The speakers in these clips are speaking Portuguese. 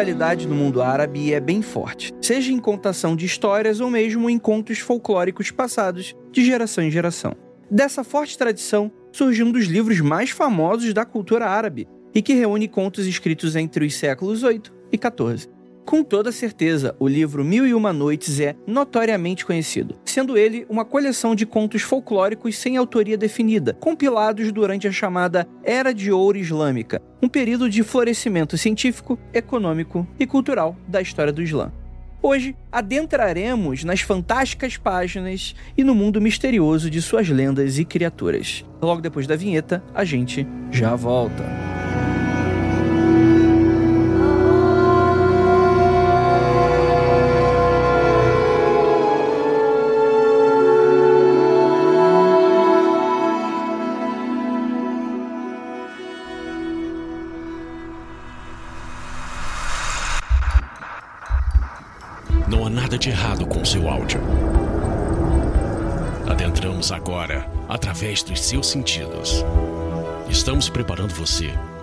oralidade no mundo árabe é bem forte, seja em contação de histórias ou mesmo em contos folclóricos passados de geração em geração. Dessa forte tradição surgiu um dos livros mais famosos da cultura árabe e que reúne contos escritos entre os séculos 8 e 14. Com toda certeza, o livro Mil e Uma Noites é notoriamente conhecido, sendo ele uma coleção de contos folclóricos sem autoria definida, compilados durante a chamada Era de Ouro Islâmica, um período de florescimento científico, econômico e cultural da história do Islã. Hoje adentraremos nas fantásticas páginas e no mundo misterioso de suas lendas e criaturas. Logo depois da vinheta, a gente já volta.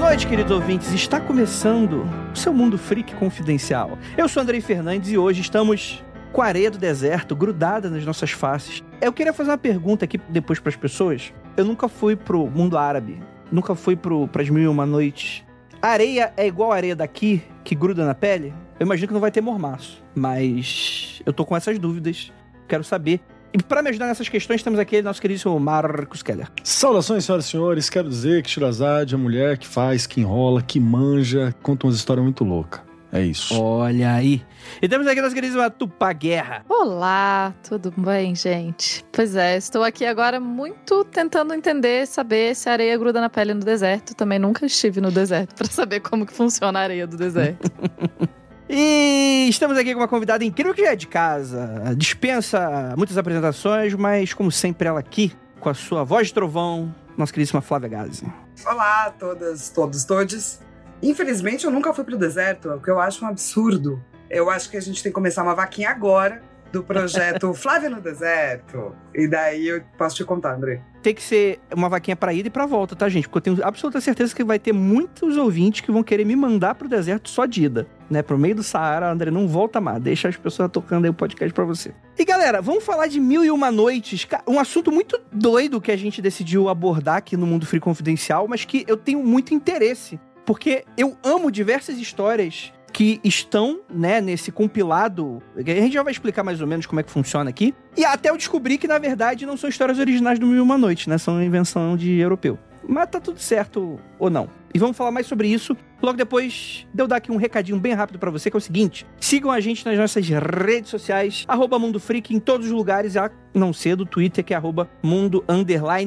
E noites, queridos ouvintes. Está começando o seu Mundo Freak Confidencial. Eu sou Andrei Fernandes e hoje estamos com a areia do deserto grudada nas nossas faces. Eu queria fazer uma pergunta aqui depois para as pessoas. Eu nunca fui pro mundo árabe, nunca fui pro, pras mil e uma noites. A areia é igual a areia daqui, que gruda na pele? Eu imagino que não vai ter mormaço, mas eu tô com essas dúvidas. Quero saber. E para me ajudar nessas questões, temos aqui nosso queridíssimo Marcos Keller. Saudações, senhoras e senhores. Quero dizer que Shirazade é a mulher que faz, que enrola, que manja, conta umas histórias muito loucas. É isso. Olha aí. E temos aqui nossa queridíssima Tupá Guerra. Olá, tudo bem, gente? Pois é, estou aqui agora muito tentando entender, saber se a areia gruda na pele no deserto. Também nunca estive no deserto para saber como que funciona a areia do deserto. E estamos aqui com uma convidada incrível que já é de casa. Dispensa muitas apresentações, mas como sempre ela aqui, com a sua voz de trovão, nossa queridíssima Flávia Gazi. Olá a todas, todos, todes. Infelizmente eu nunca fui pro deserto, o que eu acho um absurdo. Eu acho que a gente tem que começar uma vaquinha agora do projeto Flávia no Deserto. E daí eu posso te contar, André. Tem que ser uma vaquinha pra ida e pra volta, tá, gente? Porque eu tenho absoluta certeza que vai ter muitos ouvintes que vão querer me mandar pro deserto só de ida. Né, pro meio do Saara, André, não volta mais. Deixa as pessoas tocando aí o podcast pra você. E galera, vamos falar de Mil e Uma Noites. Um assunto muito doido que a gente decidiu abordar aqui no Mundo Free Confidencial, mas que eu tenho muito interesse. Porque eu amo diversas histórias que estão, né, nesse compilado. A gente já vai explicar mais ou menos como é que funciona aqui. E até eu descobri que, na verdade, não são histórias originais do Mil e Uma Noite, né? São invenção de europeu. Mas tá tudo certo ou não. E vamos falar mais sobre isso logo depois de eu dar aqui um recadinho bem rápido pra você, que é o seguinte: sigam a gente nas nossas redes sociais, arroba Mundo Freak em todos os lugares, a não ser do Twitter, que é arroba Mundo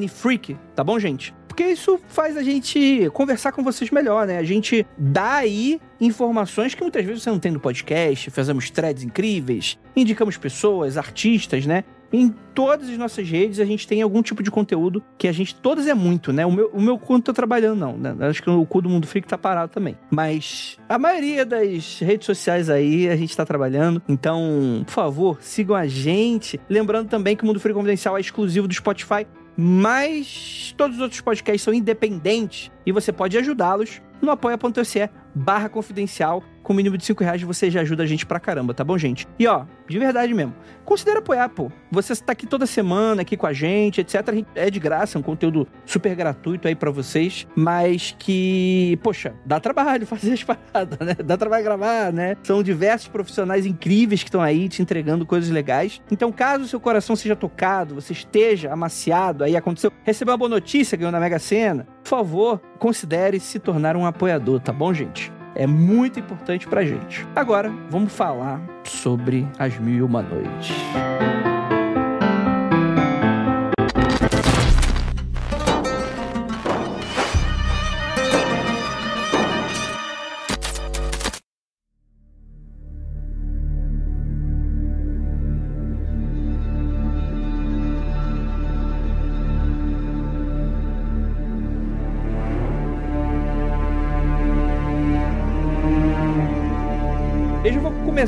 Freak, tá bom, gente? Porque isso faz a gente conversar com vocês melhor, né? A gente dá aí informações que muitas vezes você não tem no podcast, fazemos threads incríveis, indicamos pessoas, artistas, né? Em todas as nossas redes a gente tem algum tipo de conteúdo que a gente. Todas é muito, né? O meu, o meu cu não tá trabalhando, não. Né? Acho que o cu do Mundo Freak tá parado também. Mas a maioria das redes sociais aí a gente tá trabalhando. Então, por favor, sigam a gente. Lembrando também que o Mundo Freak Confidencial é exclusivo do Spotify. Mas todos os outros podcasts são independentes e você pode ajudá-los no apoia.se barra confidencial. Com o mínimo de 5 reais você já ajuda a gente pra caramba, tá bom, gente? E ó, de verdade mesmo, considera apoiar, pô. Você tá aqui toda semana, aqui com a gente, etc. É de graça, é um conteúdo super gratuito aí pra vocês, mas que, poxa, dá trabalho fazer as paradas, né? Dá trabalho gravar, né? São diversos profissionais incríveis que estão aí te entregando coisas legais. Então, caso o seu coração seja tocado, você esteja amaciado, aí aconteceu, recebeu uma boa notícia, ganhou na Mega Sena, por favor, considere se tornar um apoiador, tá bom, gente? É muito importante pra gente. Agora, vamos falar sobre as mil e uma noites.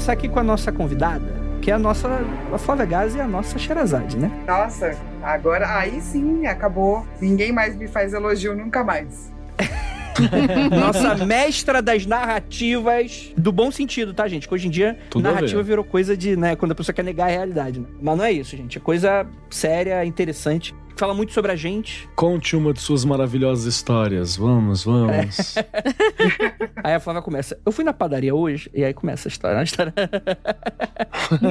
Começar aqui com a nossa convidada, que é a nossa a Flávia Gás e a nossa Sherazade, né? Nossa, agora aí sim acabou. Ninguém mais me faz elogio nunca mais. Nossa mestra das narrativas do bom sentido, tá, gente? Que hoje em dia Tudo a narrativa ver. virou coisa de, né, quando a pessoa quer negar a realidade, né? Mas não é isso, gente. É coisa séria, interessante. Fala muito sobre a gente. Conte uma de suas maravilhosas histórias. Vamos, vamos. Aí a Flávia começa. Eu fui na padaria hoje, e aí começa a história. A história...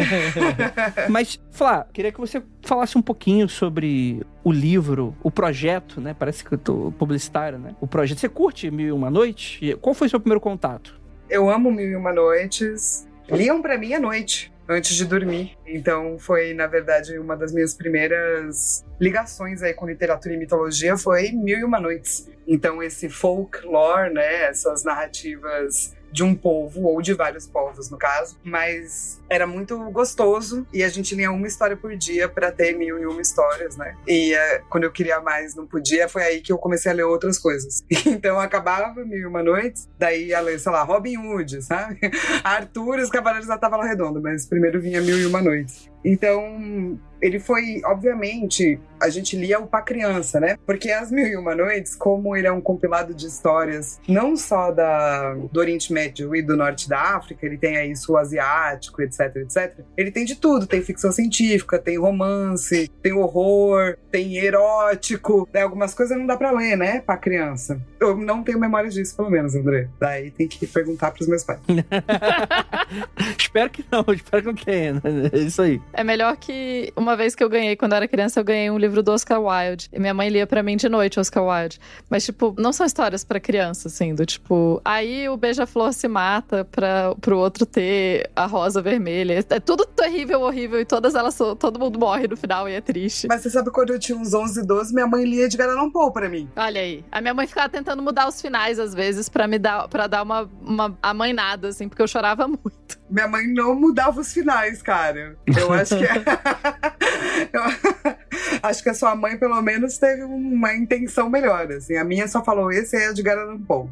Mas, Flá, queria que você falasse um pouquinho sobre o livro, o projeto, né? Parece que eu tô publicitário, né? O projeto. Você curte Mil e Uma Noite? E Qual foi o seu primeiro contato? Eu amo Mil e Uma Noites. Liam pra mim à noite, antes de dormir. Então foi, na verdade, uma das minhas primeiras ligações aí com literatura e mitologia foi Mil e Uma Noites. Então esse folklore, né, essas narrativas de um povo, ou de vários povos, no caso. Mas era muito gostoso e a gente lia uma história por dia para ter mil e uma histórias, né? E eh, quando eu queria mais, não podia, foi aí que eu comecei a ler outras coisas. Então acabava Mil e Uma Noites, daí ia ler, sei lá, Robin Hood, sabe? Arthur e os Cavaleiros da Távola Redonda, mas primeiro vinha Mil e Uma Noites. Então, ele foi, obviamente, a gente lia o pra criança, né? Porque As Mil e Uma Noites, como ele é um compilado de histórias, não só da, do Oriente Médio e do Norte da África, ele tem aí sul asiático, etc, etc. Ele tem de tudo, tem ficção científica, tem romance, tem horror, tem erótico, tem algumas coisas não dá pra ler, né? Pra criança. Eu não tenho memória disso, pelo menos, André. Daí tem que perguntar pros meus pais. espero que não, espero que não tenha. né? É isso aí. É melhor que uma vez que eu ganhei, quando eu era criança, eu ganhei um livro do Oscar Wilde. E minha mãe lia pra mim de noite Oscar Wilde. Mas, tipo, não são histórias pra criança, assim, do tipo, aí o beija-flor se mata pra, pro outro ter a rosa vermelha. É tudo terrível, horrível, e todas elas, todo mundo morre no final e é triste. Mas você sabe quando eu tinha uns 11, 12, minha mãe lia Edgar Allan Poe pra mim. Olha aí. A minha mãe ficava tentando mudar os finais, às vezes, pra me dar, pra dar uma, uma amainada, assim, porque eu chorava muito. Minha mãe não mudava os finais, cara. Eu acho que. Eu acho que a sua mãe, pelo menos, teve uma intenção melhor. Assim. A minha só falou: esse é Edgar Allan Poe.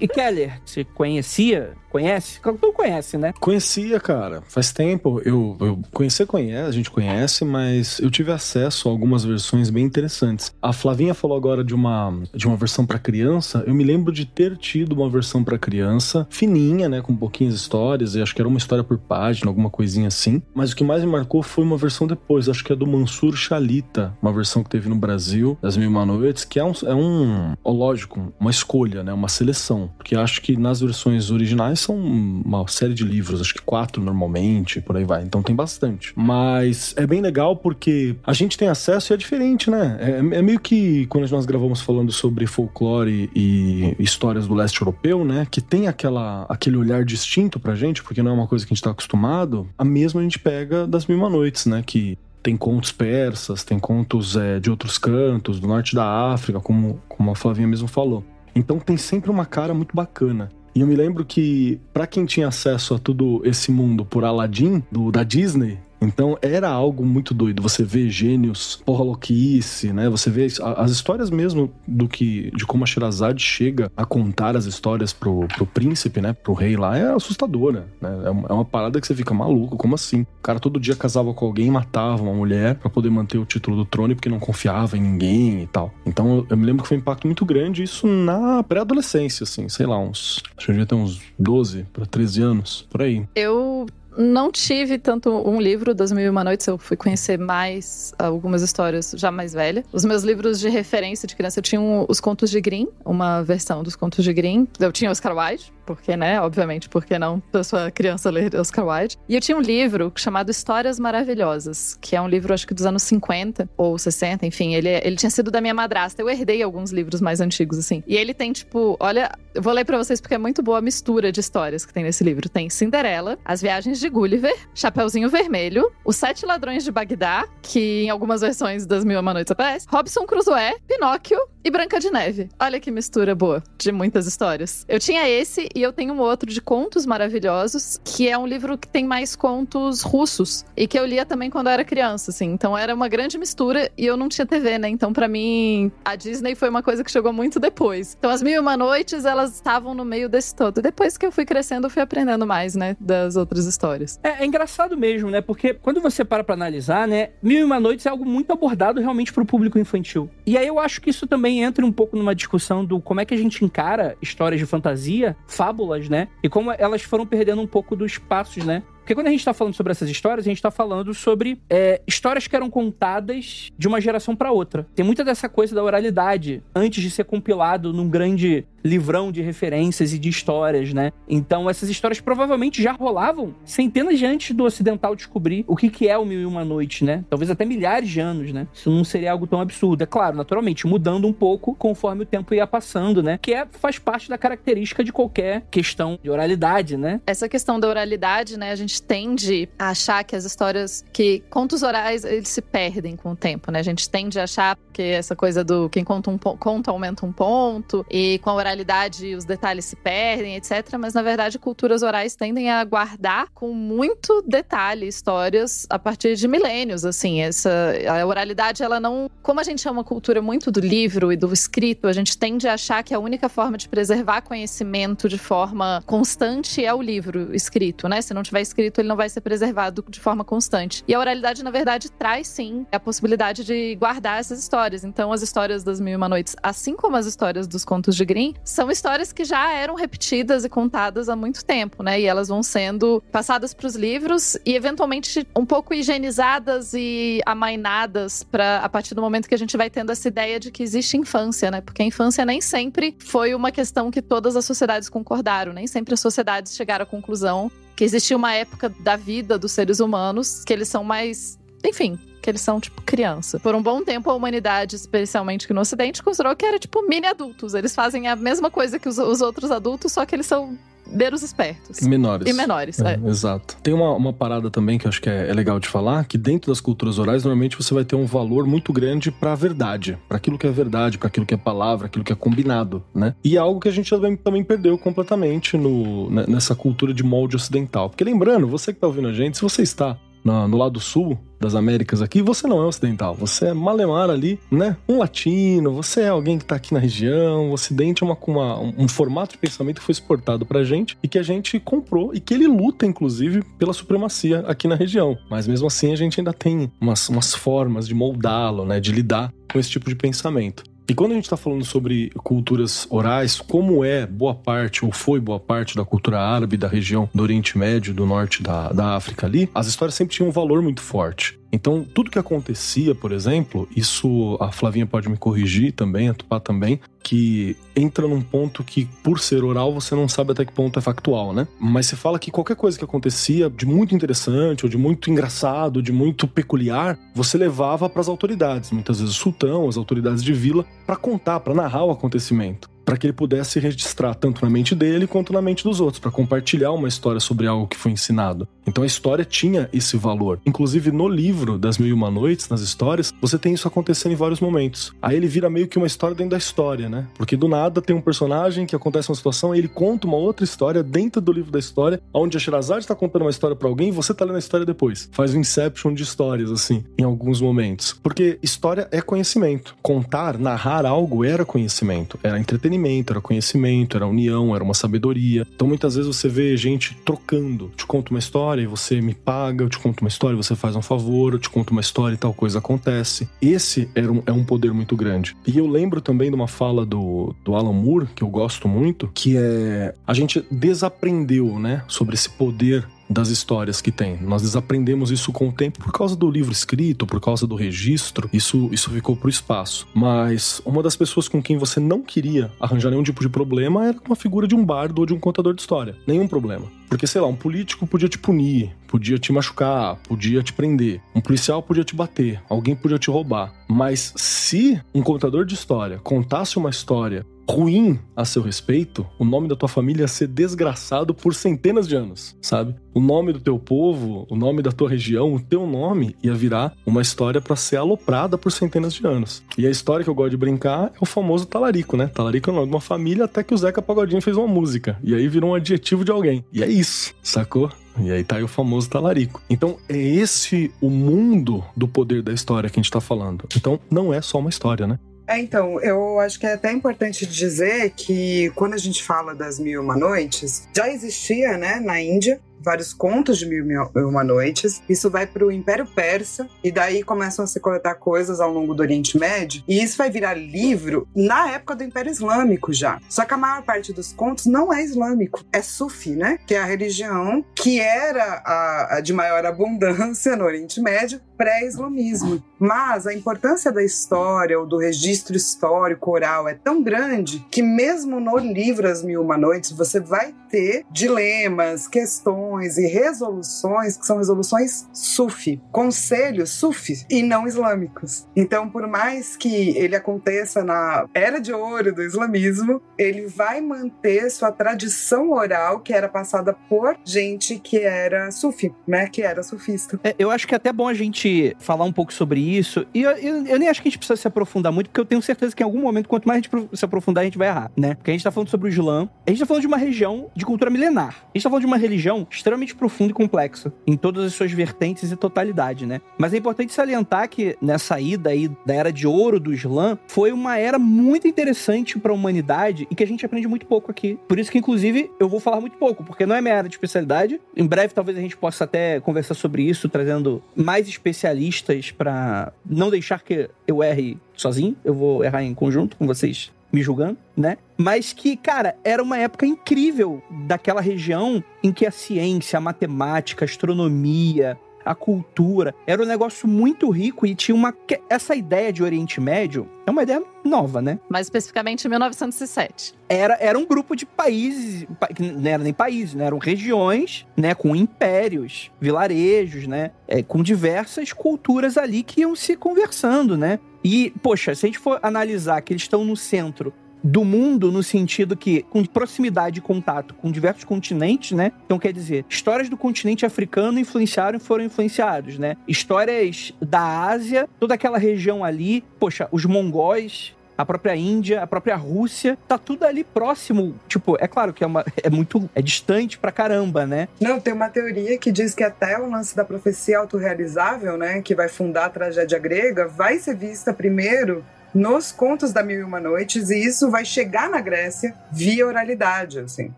E Keller, você conhecia? Conhece? Tu conhece, né? Conhecia, cara. Faz tempo. Eu, eu conhecer, conhece, a gente conhece, mas eu tive acesso a algumas versões bem interessantes. A Flavinha falou agora de uma, de uma versão pra criança. Eu me lembro de ter tido uma versão pra criança, fininha, né? Com pouquinhas histórias. E acho que era uma história por página, alguma coisinha assim. Mas o que mais me marcou foi uma versão depois. Acho que é do Mansur Chalita, uma versão que teve no Brasil, das Mil Uma Noites, que é um, é um ó, lógico, uma escolha, né? Uma seleção. Porque acho que nas versões originais são uma série de livros, acho que quatro normalmente, por aí vai. Então tem bastante. Mas é bem legal porque a gente tem acesso e é diferente, né? É, é meio que quando nós gravamos falando sobre folclore e histórias do leste europeu, né? Que tem aquela, aquele olhar distinto pra gente, porque não é uma coisa que a gente tá acostumado. A mesma a gente pega das Mil Noites, né? Que tem contos persas, tem contos é, de outros cantos, do norte da África, como, como a Flavinha mesmo falou. Então tem sempre uma cara muito bacana. E eu me lembro que, para quem tinha acesso a todo esse mundo por Aladdin, do, da Disney, então era algo muito doido. Você vê gênios, porra louquice, né? Você vê as histórias mesmo do que de como a Sherazade chega a contar as histórias pro, pro príncipe, né? Pro rei lá, é assustadora, né? É uma, é uma parada que você fica maluco, como assim? O cara todo dia casava com alguém matava uma mulher pra poder manter o título do trono porque não confiava em ninguém e tal. Então eu me lembro que foi um impacto muito grande isso na pré-adolescência, assim, sei lá, uns. Acho que eu devia ter uns 12 para 13 anos, por aí. Eu não tive tanto um livro das Mil e Uma Noites, eu fui conhecer mais algumas histórias já mais velha. Os meus livros de referência de criança, eu tinha um- os Contos de Grimm, uma versão dos Contos de Grimm. Eu tinha Oscar Wilde, porque, né, obviamente, porque não da sua criança ler Oscar Wilde. E eu tinha um livro chamado Histórias Maravilhosas, que é um livro, acho que dos anos 50 ou 60, enfim, ele, ele tinha sido da minha madrasta. Eu herdei alguns livros mais antigos, assim. E ele tem, tipo, olha, eu vou ler pra vocês porque é muito boa a mistura de histórias que tem nesse livro. Tem Cinderela, As Viagens de Gulliver, Chapeuzinho Vermelho, Os Sete Ladrões de Bagdá, que em algumas versões das Mil e Uma Noites aparece, Robson Crusoe, Pinóquio e Branca de Neve. Olha que mistura boa de muitas histórias. Eu tinha esse e eu tenho um outro de contos maravilhosos, que é um livro que tem mais contos russos e que eu lia também quando eu era criança, assim. Então era uma grande mistura e eu não tinha TV, né? Então para mim a Disney foi uma coisa que chegou muito depois. Então as Mil e Uma Noites, elas estavam no meio desse todo. Depois que eu fui crescendo, eu fui aprendendo mais, né, das outras histórias. É, é engraçado mesmo, né? Porque quando você para pra analisar, né, Mil e Uma Noites é algo muito abordado realmente pro público infantil. E aí eu acho que isso também entra um pouco numa discussão do como é que a gente encara histórias de fantasia, fábulas, né? E como elas foram perdendo um pouco dos passos, né? Porque quando a gente tá falando sobre essas histórias, a gente tá falando sobre é, histórias que eram contadas de uma geração para outra. Tem muita dessa coisa da oralidade antes de ser compilado num grande livrão de referências e de histórias, né? Então essas histórias provavelmente já rolavam centenas de antes do ocidental descobrir o que, que é o Mil e Uma Noite, né? Talvez até milhares de anos, né? Isso não seria algo tão absurdo. É claro, naturalmente, mudando um pouco conforme o tempo ia passando, né? Que é, faz parte da característica de qualquer questão de oralidade, né? Essa questão da oralidade, né? A gente tende a achar que as histórias, que contos orais, eles se perdem com o tempo, né? A gente tende a achar que essa coisa do quem conta um conto aumenta um ponto e com a oralidade oralidade os detalhes se perdem, etc. Mas na verdade, culturas orais tendem a guardar com muito detalhe histórias a partir de milênios, assim. Essa a oralidade, ela não, como a gente é uma cultura muito do livro e do escrito, a gente tende a achar que a única forma de preservar conhecimento de forma constante é o livro escrito, né? Se não tiver escrito, ele não vai ser preservado de forma constante. E a oralidade, na verdade, traz sim a possibilidade de guardar essas histórias. Então, as histórias das Mil e Uma Noites, assim como as histórias dos contos de Grimm, são histórias que já eram repetidas e contadas há muito tempo, né? E elas vão sendo passadas para os livros e eventualmente um pouco higienizadas e amainadas para a partir do momento que a gente vai tendo essa ideia de que existe infância, né? Porque a infância nem sempre foi uma questão que todas as sociedades concordaram, nem sempre as sociedades chegaram à conclusão que existia uma época da vida dos seres humanos que eles são mais, enfim, que eles são, tipo, criança. Por um bom tempo, a humanidade, especialmente aqui no Ocidente, considerou que era, tipo, mini adultos. Eles fazem a mesma coisa que os, os outros adultos, só que eles são meros espertos. Menores. E menores, é, é. Exato. Tem uma, uma parada também que eu acho que é, é, legal de falar, que dentro das culturas orais, normalmente você vai ter um valor muito grande para a verdade, para aquilo que é verdade, para aquilo que é palavra, aquilo que é combinado, né? E é algo que a gente também, também perdeu completamente no, né, nessa cultura de molde ocidental. Porque lembrando, você que tá ouvindo a gente, se você está no, no lado sul das Américas aqui, você não é ocidental, você é malemar ali, né? Um latino, você é alguém que tá aqui na região, o ocidente é uma, uma, um formato de pensamento que foi exportado pra gente e que a gente comprou e que ele luta, inclusive, pela supremacia aqui na região. Mas mesmo assim a gente ainda tem umas, umas formas de moldá-lo, né? De lidar com esse tipo de pensamento. E quando a gente está falando sobre culturas orais, como é boa parte, ou foi boa parte da cultura árabe da região do Oriente Médio, do norte da, da África ali, as histórias sempre tinham um valor muito forte. Então, tudo que acontecia, por exemplo, isso a Flavinha pode me corrigir também, a Tupá também, que entra num ponto que, por ser oral, você não sabe até que ponto é factual, né? Mas você fala que qualquer coisa que acontecia de muito interessante, ou de muito engraçado, de muito peculiar, você levava para as autoridades, muitas vezes o sultão, as autoridades de vila, para contar, para narrar o acontecimento para que ele pudesse registrar tanto na mente dele quanto na mente dos outros, para compartilhar uma história sobre algo que foi ensinado. Então a história tinha esse valor. Inclusive no livro das Mil e Uma Noites, nas histórias, você tem isso acontecendo em vários momentos. Aí ele vira meio que uma história dentro da história, né? Porque do nada tem um personagem que acontece uma situação e ele conta uma outra história dentro do livro da história, onde a Sherazade está contando uma história para alguém e você tá lendo a história depois. Faz um inception de histórias, assim, em alguns momentos. Porque história é conhecimento. Contar, narrar algo era conhecimento, era entretenimento era conhecimento, era união, era uma sabedoria. Então muitas vezes você vê gente trocando. Te conto uma história e você me paga, eu te conto uma história e você faz um favor, eu te conto uma história e tal coisa acontece. Esse era um, é um poder muito grande. E eu lembro também de uma fala do, do Alan Moore, que eu gosto muito, que é a gente desaprendeu, né, sobre esse poder das histórias que tem. Nós desaprendemos isso com o tempo por causa do livro escrito, por causa do registro. Isso, isso ficou pro espaço. Mas uma das pessoas com quem você não queria arranjar nenhum tipo de problema era uma figura de um bardo ou de um contador de história. Nenhum problema. Porque, sei lá, um político podia te punir, podia te machucar, podia te prender. Um policial podia te bater, alguém podia te roubar. Mas se um contador de história contasse uma história ruim a seu respeito, o nome da tua família ia ser desgraçado por centenas de anos, sabe? O nome do teu povo, o nome da tua região, o teu nome ia virar uma história para ser aloprada por centenas de anos. E a história que eu gosto de brincar é o famoso talarico, né? Talarico é o nome de uma família até que o Zeca Pagodinho fez uma música. E aí virou um adjetivo de alguém. E é isso, sacou? E aí tá aí o famoso talarico. Então, é esse o mundo do poder da história que a gente tá falando. Então, não é só uma história, né? É, então, eu acho que é até importante dizer que quando a gente fala das Mil e Uma Noites, já existia, né, na Índia, vários contos de Mil e Uma Noites. Isso vai para o Império Persa e daí começam a se coletar coisas ao longo do Oriente Médio. E isso vai virar livro na época do Império Islâmico já. Só que a maior parte dos contos não é islâmico, é sufi, né? Que é a religião que era a, a de maior abundância no Oriente Médio pré-islamismo. Mas a importância da história ou do registro histórico oral é tão grande que mesmo no livro As Mil Uma Noites você vai ter dilemas, questões e resoluções que são resoluções sufi, conselhos sufi e não islâmicos. Então, por mais que ele aconteça na era de ouro do islamismo, ele vai manter sua tradição oral que era passada por gente que era sufi, né, que era sufista. É, eu acho que é até bom a gente falar um pouco sobre isso. E eu, eu, eu, nem acho que a gente precisa se aprofundar muito, porque eu tenho certeza que em algum momento, quanto mais a gente se aprofundar, a gente vai errar, né? Porque a gente tá falando sobre o Islã, a gente tá falando de uma região de cultura milenar. A gente tá falando de uma religião extremamente profundo e complexo em todas as suas vertentes e totalidade, né? Mas é importante salientar que nessa ida aí da era de ouro do Islã foi uma era muito interessante para a humanidade e que a gente aprende muito pouco aqui. Por isso que inclusive eu vou falar muito pouco, porque não é minha área de especialidade. Em breve talvez a gente possa até conversar sobre isso, trazendo mais especialistas para não deixar que eu erre sozinho. Eu vou errar em conjunto com vocês me julgando, né? Mas que, cara, era uma época incrível daquela região em que a ciência, a matemática, a astronomia, a cultura. Era um negócio muito rico e tinha uma. Essa ideia de Oriente Médio é uma ideia nova, né? Mais especificamente em 1907. Era, era um grupo de países, não era nem países, né? Eram regiões, né? Com impérios, vilarejos, né? É, com diversas culturas ali que iam se conversando, né? E, poxa, se a gente for analisar que eles estão no centro do mundo no sentido que com proximidade e contato com diversos continentes, né? Então quer dizer, histórias do continente africano influenciaram e foram influenciados, né? Histórias da Ásia, toda aquela região ali, poxa, os mongóis, a própria Índia, a própria Rússia, tá tudo ali próximo. Tipo, é claro que é, uma, é muito. é distante pra caramba, né? Não, tem uma teoria que diz que até o lance da profecia autorrealizável, né? Que vai fundar a tragédia grega, vai ser vista primeiro nos contos da Mil e Uma Noites, e isso vai chegar na Grécia via oralidade, assim.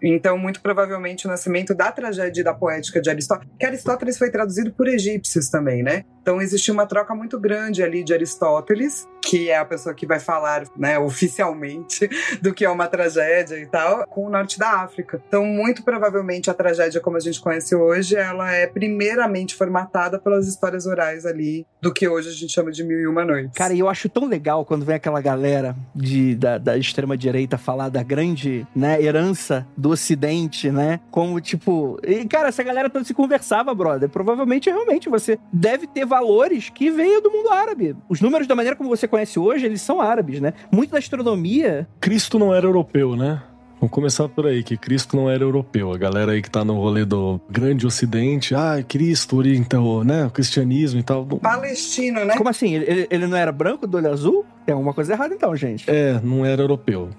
Então, muito provavelmente, o nascimento da tragédia e da poética de Aristóteles, que Aristóteles foi traduzido por egípcios também, né? Então, existe uma troca muito grande ali de Aristóteles, que é a pessoa que vai falar, né, oficialmente do que é uma tragédia e tal, com o norte da África. Então, muito provavelmente, a tragédia como a gente conhece hoje, ela é primeiramente formatada pelas histórias orais ali do que hoje a gente chama de Mil e Uma Noites. Cara, eu acho tão legal quando vem aquela galera de, da, da extrema-direita falar da grande né, herança do Ocidente, né? Como, tipo... E, cara, essa galera toda se conversava, brother. Provavelmente, realmente, você deve ter valores que veio do mundo árabe. Os números, da maneira como você conhece hoje, eles são árabes, né? Muito da astronomia... Cristo não era europeu, né? Vamos começar por aí, que Cristo não era europeu. A galera aí que tá no rolê do grande ocidente, ah, Cristo, então, né, o cristianismo e tal. Palestino, né? Como assim? Ele, ele não era branco, do olho azul? Tem alguma coisa errada então, gente. É, não era europeu.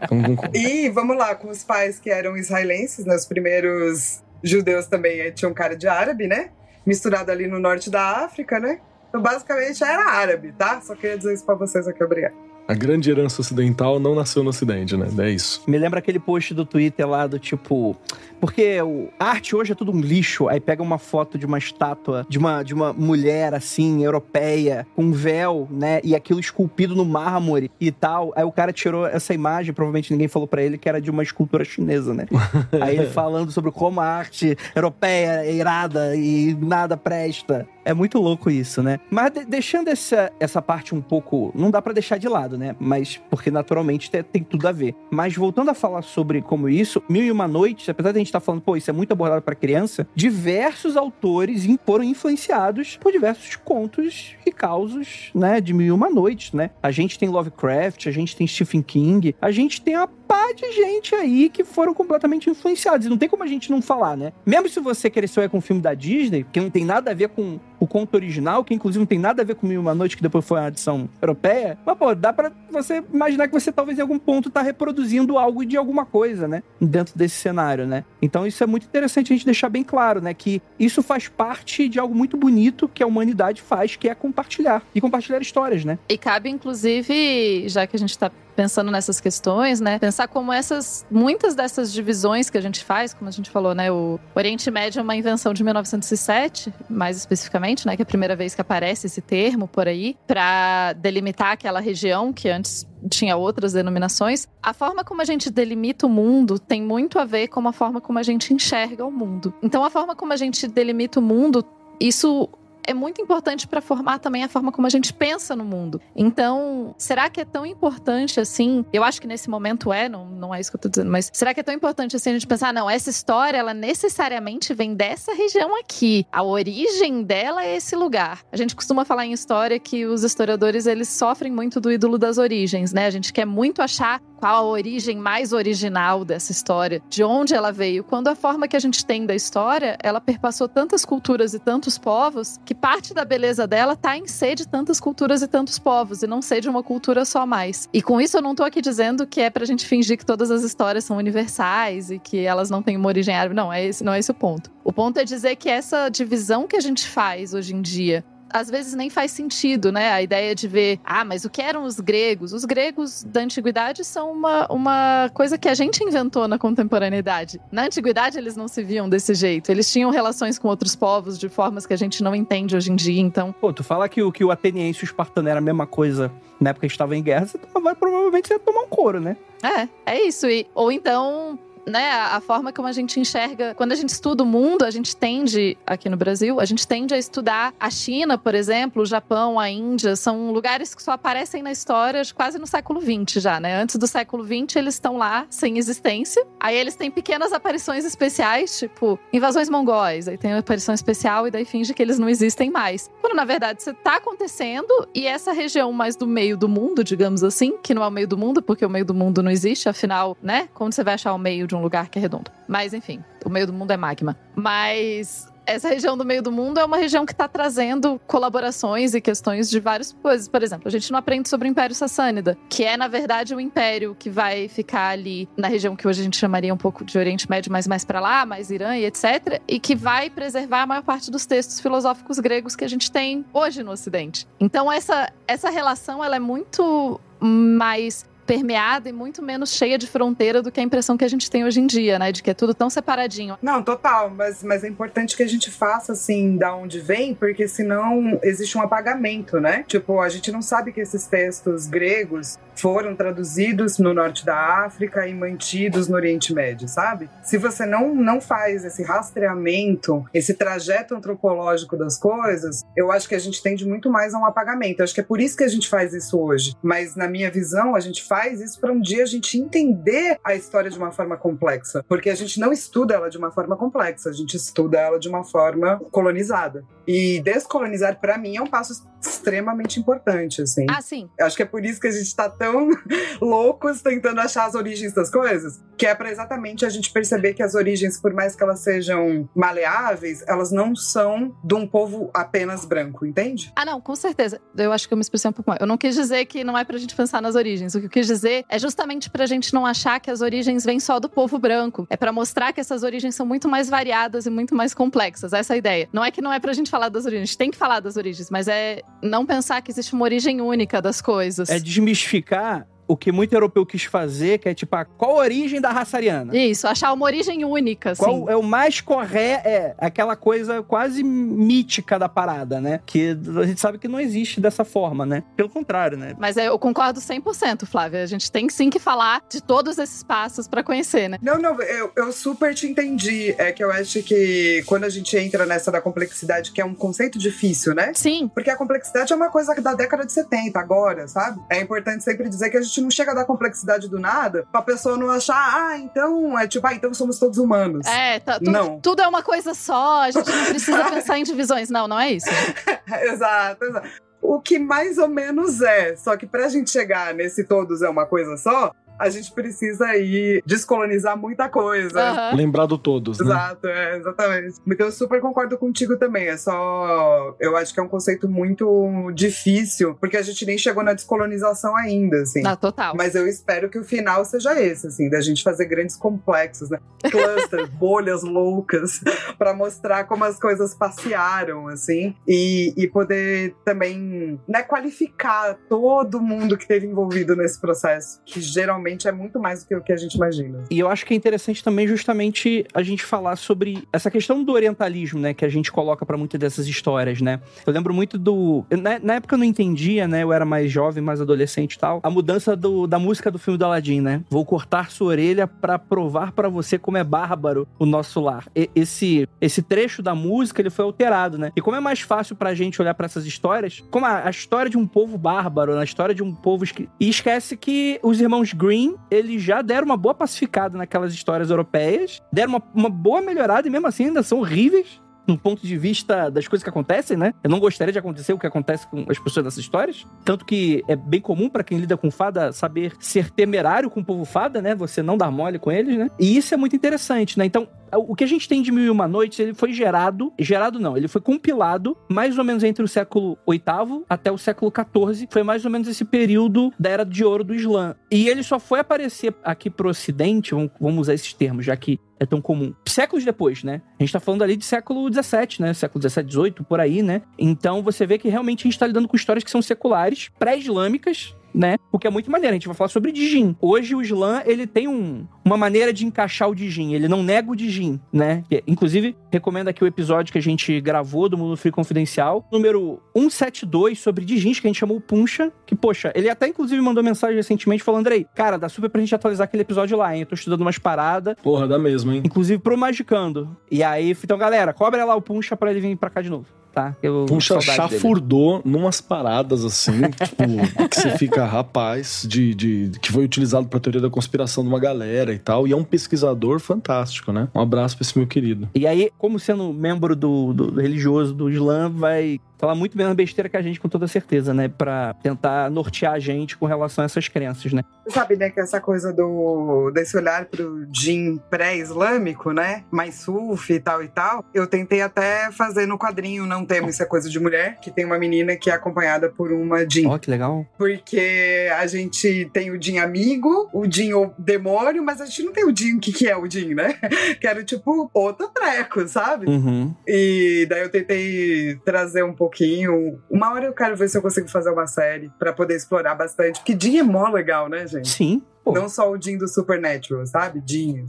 Então, vamos... e vamos lá, com os pais que eram israelenses, né, os primeiros judeus também tinham cara de árabe, né? Misturado ali no norte da África, né? Então, basicamente, era árabe, tá? Só queria dizer isso pra vocês aqui, obrigado. A grande herança ocidental não nasceu no ocidente, né? É isso. Me lembra aquele post do Twitter lá do tipo. Porque o, a arte hoje é tudo um lixo. Aí pega uma foto de uma estátua de uma, de uma mulher assim, europeia, com um véu, né? E aquilo esculpido no mármore e tal. Aí o cara tirou essa imagem, provavelmente ninguém falou para ele que era de uma escultura chinesa, né? Aí ele falando sobre como a arte europeia é irada e nada presta. É muito louco isso, né? Mas de, deixando essa, essa parte um pouco. Não dá para deixar de lado, né? Mas porque naturalmente tem, tudo a ver. Mas voltando a falar sobre como isso, Mil e Uma Noites, apesar de a gente estar tá falando, pô, isso é muito abordado para criança, diversos autores foram influenciados por diversos contos e causos, né, de Mil e Uma Noites, né? A gente tem Lovecraft, a gente tem Stephen King, a gente tem a pá de gente aí que foram completamente influenciados. E não tem como a gente não falar, né? Mesmo se você cresceu é com um filme da Disney, que não tem nada a ver com o conto original, que inclusive não tem nada a ver com Uma Noite, que depois foi uma edição europeia, mas, pô, dá pra você imaginar que você talvez em algum ponto tá reproduzindo algo de alguma coisa, né? Dentro desse cenário, né? Então isso é muito interessante a gente deixar bem claro, né? Que isso faz parte de algo muito bonito que a humanidade faz, que é compartilhar. E compartilhar histórias, né? E cabe, inclusive, já que a gente tá pensando nessas questões, né? Pensar como essas, muitas dessas divisões que a gente faz, como a gente falou, né? O Oriente Médio é uma invenção de 1907, mais especificamente, né? Que é a primeira vez que aparece esse termo por aí, para delimitar aquela região que antes tinha outras denominações. A forma como a gente delimita o mundo tem muito a ver com a forma como a gente enxerga o mundo. Então, a forma como a gente delimita o mundo, isso é muito importante para formar também a forma como a gente pensa no mundo. Então, será que é tão importante assim? Eu acho que nesse momento é, não, não é isso que eu tô dizendo, mas será que é tão importante assim a gente pensar, não, essa história, ela necessariamente vem dessa região aqui. A origem dela é esse lugar. A gente costuma falar em história que os historiadores, eles sofrem muito do ídolo das origens, né? A gente quer muito achar qual a origem mais original dessa história, de onde ela veio, quando a forma que a gente tem da história, ela perpassou tantas culturas e tantos povos que parte da beleza dela tá em ser de tantas culturas e tantos povos, e não ser de uma cultura só mais. E com isso eu não tô aqui dizendo que é pra gente fingir que todas as histórias são universais e que elas não têm uma origem árabe. Não, é esse, não é esse o ponto. O ponto é dizer que essa divisão que a gente faz hoje em dia às vezes nem faz sentido, né? A ideia de ver, ah, mas o que eram os gregos? Os gregos da antiguidade são uma, uma coisa que a gente inventou na contemporaneidade. Na antiguidade eles não se viam desse jeito. Eles tinham relações com outros povos de formas que a gente não entende hoje em dia, então. Pô, tu fala que o, que o ateniense e o espartano era a mesma coisa na época que estava em guerra, você vai, provavelmente você ia tomar um couro, né? É, é isso. E, ou então, né, a forma como a gente enxerga. Quando a gente estuda o mundo, a gente tende, aqui no Brasil, a gente tende a estudar a China, por exemplo, o Japão, a Índia, são lugares que só aparecem na história quase no século XX já, né? Antes do século XX, eles estão lá sem existência. Aí eles têm pequenas aparições especiais, tipo invasões mongóis. Aí tem uma aparição especial e daí finge que eles não existem mais. Quando na verdade isso tá acontecendo e essa região mais do meio do mundo, digamos assim, que não é o meio do mundo, porque o meio do mundo não existe, afinal, né? Como você vai achar o meio de um lugar que é redondo. Mas enfim, o meio do mundo é magma. Mas essa região do meio do mundo é uma região que está trazendo colaborações e questões de várias coisas. Por exemplo, a gente não aprende sobre o Império Sassânida, que é, na verdade, o império que vai ficar ali na região que hoje a gente chamaria um pouco de Oriente Médio, mas mais para lá, mais Irã e etc. E que vai preservar a maior parte dos textos filosóficos gregos que a gente tem hoje no Ocidente. Então, essa, essa relação ela é muito mais permeada e muito menos cheia de fronteira do que a impressão que a gente tem hoje em dia, né? De que é tudo tão separadinho. Não, total, mas, mas é importante que a gente faça assim da onde vem, porque senão existe um apagamento, né? Tipo, a gente não sabe que esses textos gregos foram traduzidos no norte da África e mantidos no Oriente Médio, sabe? Se você não, não faz esse rastreamento, esse trajeto antropológico das coisas, eu acho que a gente tende muito mais a um apagamento. Eu acho que é por isso que a gente faz isso hoje. Mas na minha visão, a gente faz isso para um dia a gente entender a história de uma forma complexa, porque a gente não estuda ela de uma forma complexa, a gente estuda ela de uma forma colonizada. E descolonizar para mim é um passo extremamente importante, assim. Ah, sim. Acho que é por isso que a gente tá tão loucos tentando achar as origens das coisas, que é para exatamente a gente perceber que as origens, por mais que elas sejam maleáveis, elas não são de um povo apenas branco, entende? Ah, não, com certeza. Eu acho que eu me expressei um pouco mais. Eu não quis dizer que não é pra gente pensar nas origens. O que eu quis dizer é justamente pra gente não achar que as origens vêm só do povo branco. É para mostrar que essas origens são muito mais variadas e muito mais complexas. Essa é a ideia. Não é que não é pra gente falar das origens, a tem que falar das origens, mas é não pensar que existe uma origem única das coisas. É desmistificar o que muito europeu quis fazer, que é tipo, ah, qual a origem da raça ariana? Isso, achar uma origem única, assim. Qual é o mais correto? É aquela coisa quase mítica da parada, né? Que a gente sabe que não existe dessa forma, né? Pelo contrário, né? Mas eu concordo 100%, Flávia. A gente tem sim que falar de todos esses passos para conhecer, né? Não, não, eu, eu super te entendi. É que eu acho que quando a gente entra nessa da complexidade, que é um conceito difícil, né? Sim. Porque a complexidade é uma coisa da década de 70, agora, sabe? É importante sempre dizer que a gente não chega da complexidade do nada pra pessoa não achar, ah, então, é tipo, ah, então somos todos humanos. É, tá, tu, Não. tudo é uma coisa só, a gente não precisa pensar em divisões. Não, não é isso. exato, exato. O que mais ou menos é, só que pra gente chegar nesse todos é uma coisa só, a gente precisa aí descolonizar muita coisa. Lembrado todos, né? Exato, é, exatamente. Então eu super concordo contigo também. É só. Eu acho que é um conceito muito difícil, porque a gente nem chegou na descolonização ainda, assim. Não, total. Mas eu espero que o final seja esse, assim, da gente fazer grandes complexos, né? Clusters, bolhas loucas, pra mostrar como as coisas passearam, assim, e, e poder também, né, qualificar todo mundo que esteve envolvido nesse processo, que geralmente é muito mais do que o que a gente imagina. E eu acho que é interessante também justamente a gente falar sobre essa questão do orientalismo, né, que a gente coloca pra muitas dessas histórias, né? Eu lembro muito do, eu, na, época eu não entendia, né? Eu era mais jovem, mais adolescente e tal. A mudança do, da música do filme do Aladdin, né? Vou cortar sua orelha pra provar pra você como é bárbaro o nosso lar. E- esse esse trecho da música, ele foi alterado, né? E como é mais fácil pra gente olhar pra essas histórias, como a, a história de um povo bárbaro, a história de um povo esque- e esquece que os irmãos Green, eles já deram uma boa pacificada naquelas histórias europeias, deram uma, uma boa melhorada e mesmo assim ainda são horríveis. No ponto de vista das coisas que acontecem, né? Eu não gostaria de acontecer o que acontece com as pessoas dessas histórias. Tanto que é bem comum pra quem lida com fada saber ser temerário com o povo fada, né? Você não dar mole com eles, né? E isso é muito interessante, né? Então, o que a gente tem de Mil e Uma Noites, ele foi gerado, gerado não, ele foi compilado mais ou menos entre o século VIII até o século XIV, foi mais ou menos esse período da Era de Ouro do Islã. E ele só foi aparecer aqui pro Ocidente, vamos, vamos usar esses termos, já que é tão comum. Séculos depois, né? A gente tá falando ali de século XVII, né? Século XVII, XVIII, por aí, né? Então você vê que realmente a gente tá lidando com histórias que são seculares, pré-islâmicas, né? O que é muito maneiro. A gente vai falar sobre Dijin. Hoje o Islã, ele tem um, uma maneira de encaixar o Dijin. Ele não nega o Dijin, né? Inclusive, recomendo aqui o episódio que a gente gravou do Mundo Free Confidencial, número 172, sobre Dijins, que a gente chamou o Puncha. Que, poxa, ele até inclusive mandou mensagem recentemente falando, Andrei, cara, dá super pra gente atualizar aquele episódio lá, hein? Eu tô estudando umas paradas, Porra, dá mesmo, hein? inclusive pro Magicando. E aí, então, galera, cobra lá o Puncha pra ele vir pra cá de novo, tá? Eu Puxa, saudade dele. chafurdou numas paradas assim, tipo, que você fica, rapaz, de, de que foi utilizado pra teoria da conspiração de uma galera e tal. E é um pesquisador fantástico, né? Um abraço pra esse meu querido. E aí, como sendo membro do, do- do religioso do Islã, vai falar muito menos besteira que a gente, com toda certeza, né? Pra tentar nortear a gente com relação a essas crenças, né? Você sabe, né, que essa coisa do desse olhar pro jin pré-islâmico, né? Mais sufi e tal e tal. Eu tentei até fazer no quadrinho Não Temo Isso é Coisa de Mulher, que tem uma menina que é acompanhada por uma jin. Ó, que legal. Porque a gente tem o Jin amigo, o Jin o demônio, mas a gente não tem o Jin, o que, que é o Jin, né? Que era tipo outro treco, sabe? Uhum. E daí eu tentei trazer um pouquinho. Uma hora eu quero ver se eu consigo fazer uma série pra poder explorar bastante. Porque Jin é mó legal, né, gente? Sim. Pô. Não só o Jin do Supernatural, sabe? Assim.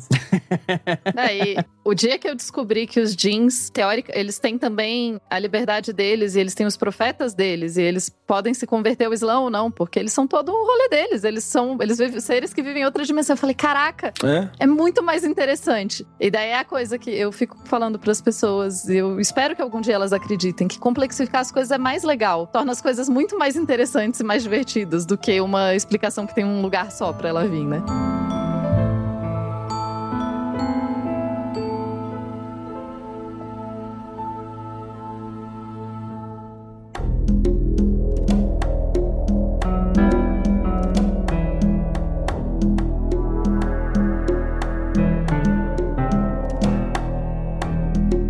Daí, o dia que eu descobri que os jeans, teórica, eles têm também a liberdade deles e eles têm os profetas deles e eles podem se converter ao Islã ou não, porque eles são todo um rolê deles. Eles são eles vivem, seres que vivem em outra dimensão. Eu falei, caraca, É? é muito mais interessante. E daí é a coisa que eu fico falando pras pessoas, e eu espero que algum dia elas acreditem, que complexificar as coisas é mais legal, torna as coisas muito mais interessantes e mais divertidas do que uma explicação que tem um lugar só pra ela vir, né?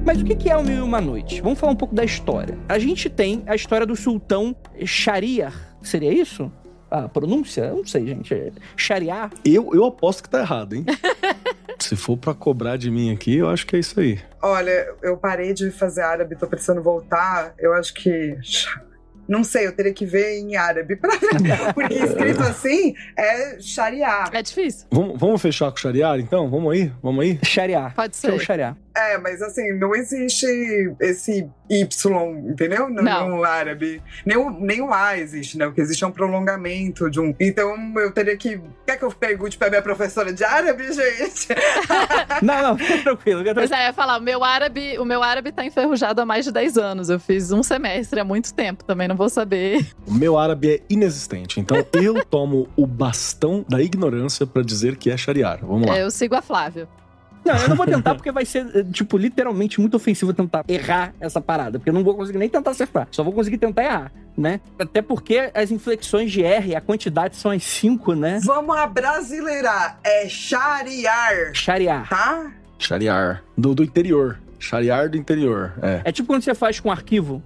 Mas o que é o Mil e Uma Noite? Vamos falar um pouco da história. A gente tem a história do sultão Shariar. Seria isso? A pronúncia? Eu não sei, gente. Shariar? Eu, eu aposto que tá errado, hein? Se for pra cobrar de mim aqui, eu acho que é isso aí. Olha, eu parei de fazer árabe, tô precisando voltar. Eu acho que. Não sei, eu teria que ver em árabe. Pra... Porque escrito assim é Sharia. É difícil. Vamos, vamos fechar com o Shariar, então? Vamos aí? Vamos aí? Shariar. Pode Que é o ser. É, mas assim, não existe esse Y, entendeu? No, Não. no árabe. Nem o, nem o A existe, né? O que existe é um prolongamento de um. Então eu teria que. Quer que eu pergunte pra minha professora de árabe, gente? Não, não, fica tranquilo. Fica tranquilo. é, eu ia falar, o meu árabe, o meu árabe tá enferrujado há mais de 10 anos. Eu fiz um semestre há muito tempo, também não vou saber. O meu árabe é inexistente, então eu tomo o bastão da ignorância pra dizer que é Shariar. Vamos lá. Eu sigo a Flávia. Não, eu não vou tentar porque vai ser, eh, tipo, literalmente muito ofensivo tentar errar essa parada. Porque eu não vou conseguir nem tentar acertar. Só vou conseguir tentar errar, né? Até porque as inflexões de R, a quantidade são as cinco, né? Vamos a brasileirar. É Shariar, Shariar. tá? Shariar. Do, do interior. Shariar do interior. É. É tipo quando você faz com um arquivo.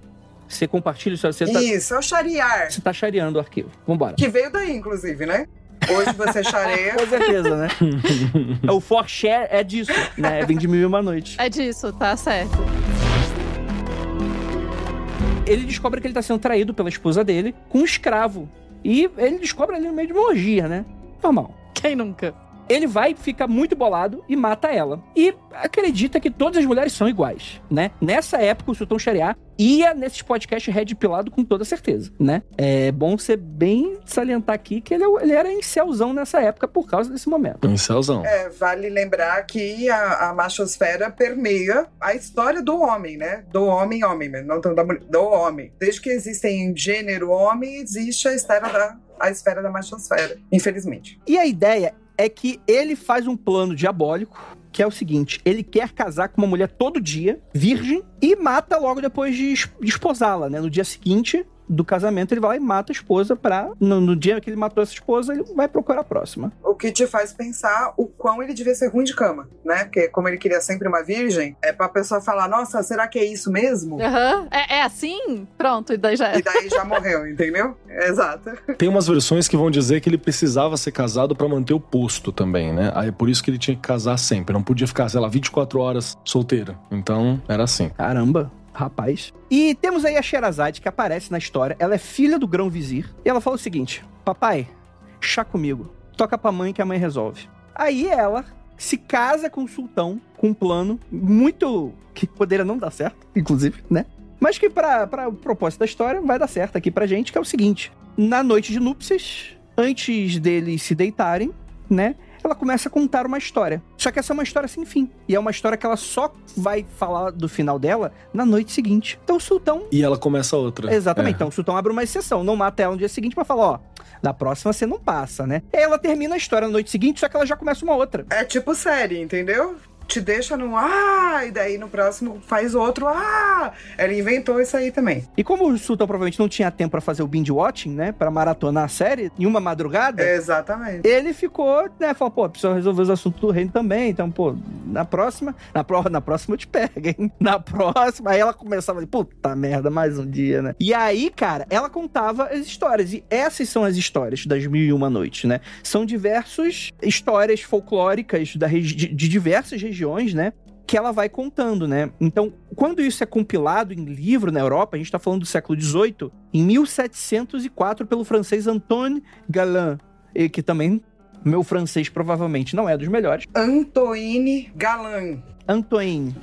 Você compartilha, você tá, Isso, é o Shariar. você tá shareando o arquivo. Vambora. Que veio daí, inclusive, né? Hoje você chareia. Com certeza, né? o for share é disso, né? Vem de mil e uma noite. É disso, tá certo. Ele descobre que ele tá sendo traído pela esposa dele com um escravo. E ele descobre ali no meio de uma orgia, né? Normal. Quem nunca? Ele vai, fica muito bolado e mata ela. E acredita que todas as mulheres são iguais, né? Nessa época, o Sultão Shariar ia nesses podcasts red pilado com toda certeza, né? É bom ser bem salientar aqui que ele, é ele era incelzão nessa época por causa desse momento. Incelzão. É, vale lembrar que a, a machosfera permeia a história do homem, né? Do homem, homem, não tanto da mulher, do homem. Desde que existem gênero homem, existe a esfera da, a esfera da machosfera, infelizmente. E a ideia é que ele faz um plano diabólico, que é o seguinte: ele quer casar com uma mulher todo dia, virgem, e mata logo depois de es- de esposá-la, né? No dia seguinte do casamento, ele vai lá e mata a esposa pra. No, no dia que ele matou essa esposa, ele vai procurar a próxima. O que te faz pensar o quão ele devia ser ruim de cama, né? Porque como ele queria sempre uma virgem, é pra pessoa falar, nossa, será que é isso mesmo? Aham. É, é assim? Pronto, e daí já E é. daí já morreu, entendeu? Exato. Tem umas versões que vão dizer que ele precisava ser casado pra manter o posto também, né? Aí é por isso que ele tinha que casar sempre. Não podia ficar, sei lá, 24 horas solteiro. Então, era assim. Caramba. Rapaz. E temos aí a Sherazade, que aparece na história. Ela é filha do grão vizir. E ela fala o seguinte: Papai, chá comigo. Toca pra mãe que a mãe resolve. Aí ela se casa com o sultão, com um plano muito. que poderia não dar certo, inclusive, né? Mas que pra o propósito da história vai dar certo aqui pra gente, que é o seguinte: na noite de núpcias, antes deles se deitarem, né? Ela começa a contar uma história. Só que essa é uma história sem fim. E é uma história que ela só vai falar do final dela na noite seguinte. Então o sultão. E ela começa outra. Exatamente. É. Então o sultão abre uma exceção. Não mata ela no dia seguinte pra falar, ó. Na próxima você não passa, né? E aí ela termina a história na noite seguinte, só que ela já começa uma outra. É tipo série, entendeu? Te deixa num ah, e daí no próximo faz outro ah. Ele inventou isso aí também. E como o sultão provavelmente não tinha tempo pra fazer o binge watching, né? Pra maratonar a série em uma madrugada. Exatamente. Ele ficou, né, falou, pô, precisa resolver os assuntos do reino também, então, pô, na próxima, na, pro, na próxima eu te pego, hein? Na próxima, aí ela começava puta merda, mais um dia, né? E aí, cara, ela contava as histórias, e essas são as histórias das Mil e Uma Noites, né? São diversas histórias folclóricas da de, de diversas regiões, né? Que ela vai contando, né? Então, quando isso é compilado em livro na Europa, a gente tá falando do século XVIII, em 1704, pelo francês Antoine Galin, e que também meu francês provavelmente não é dos melhores. Antoine Galan. Antoine.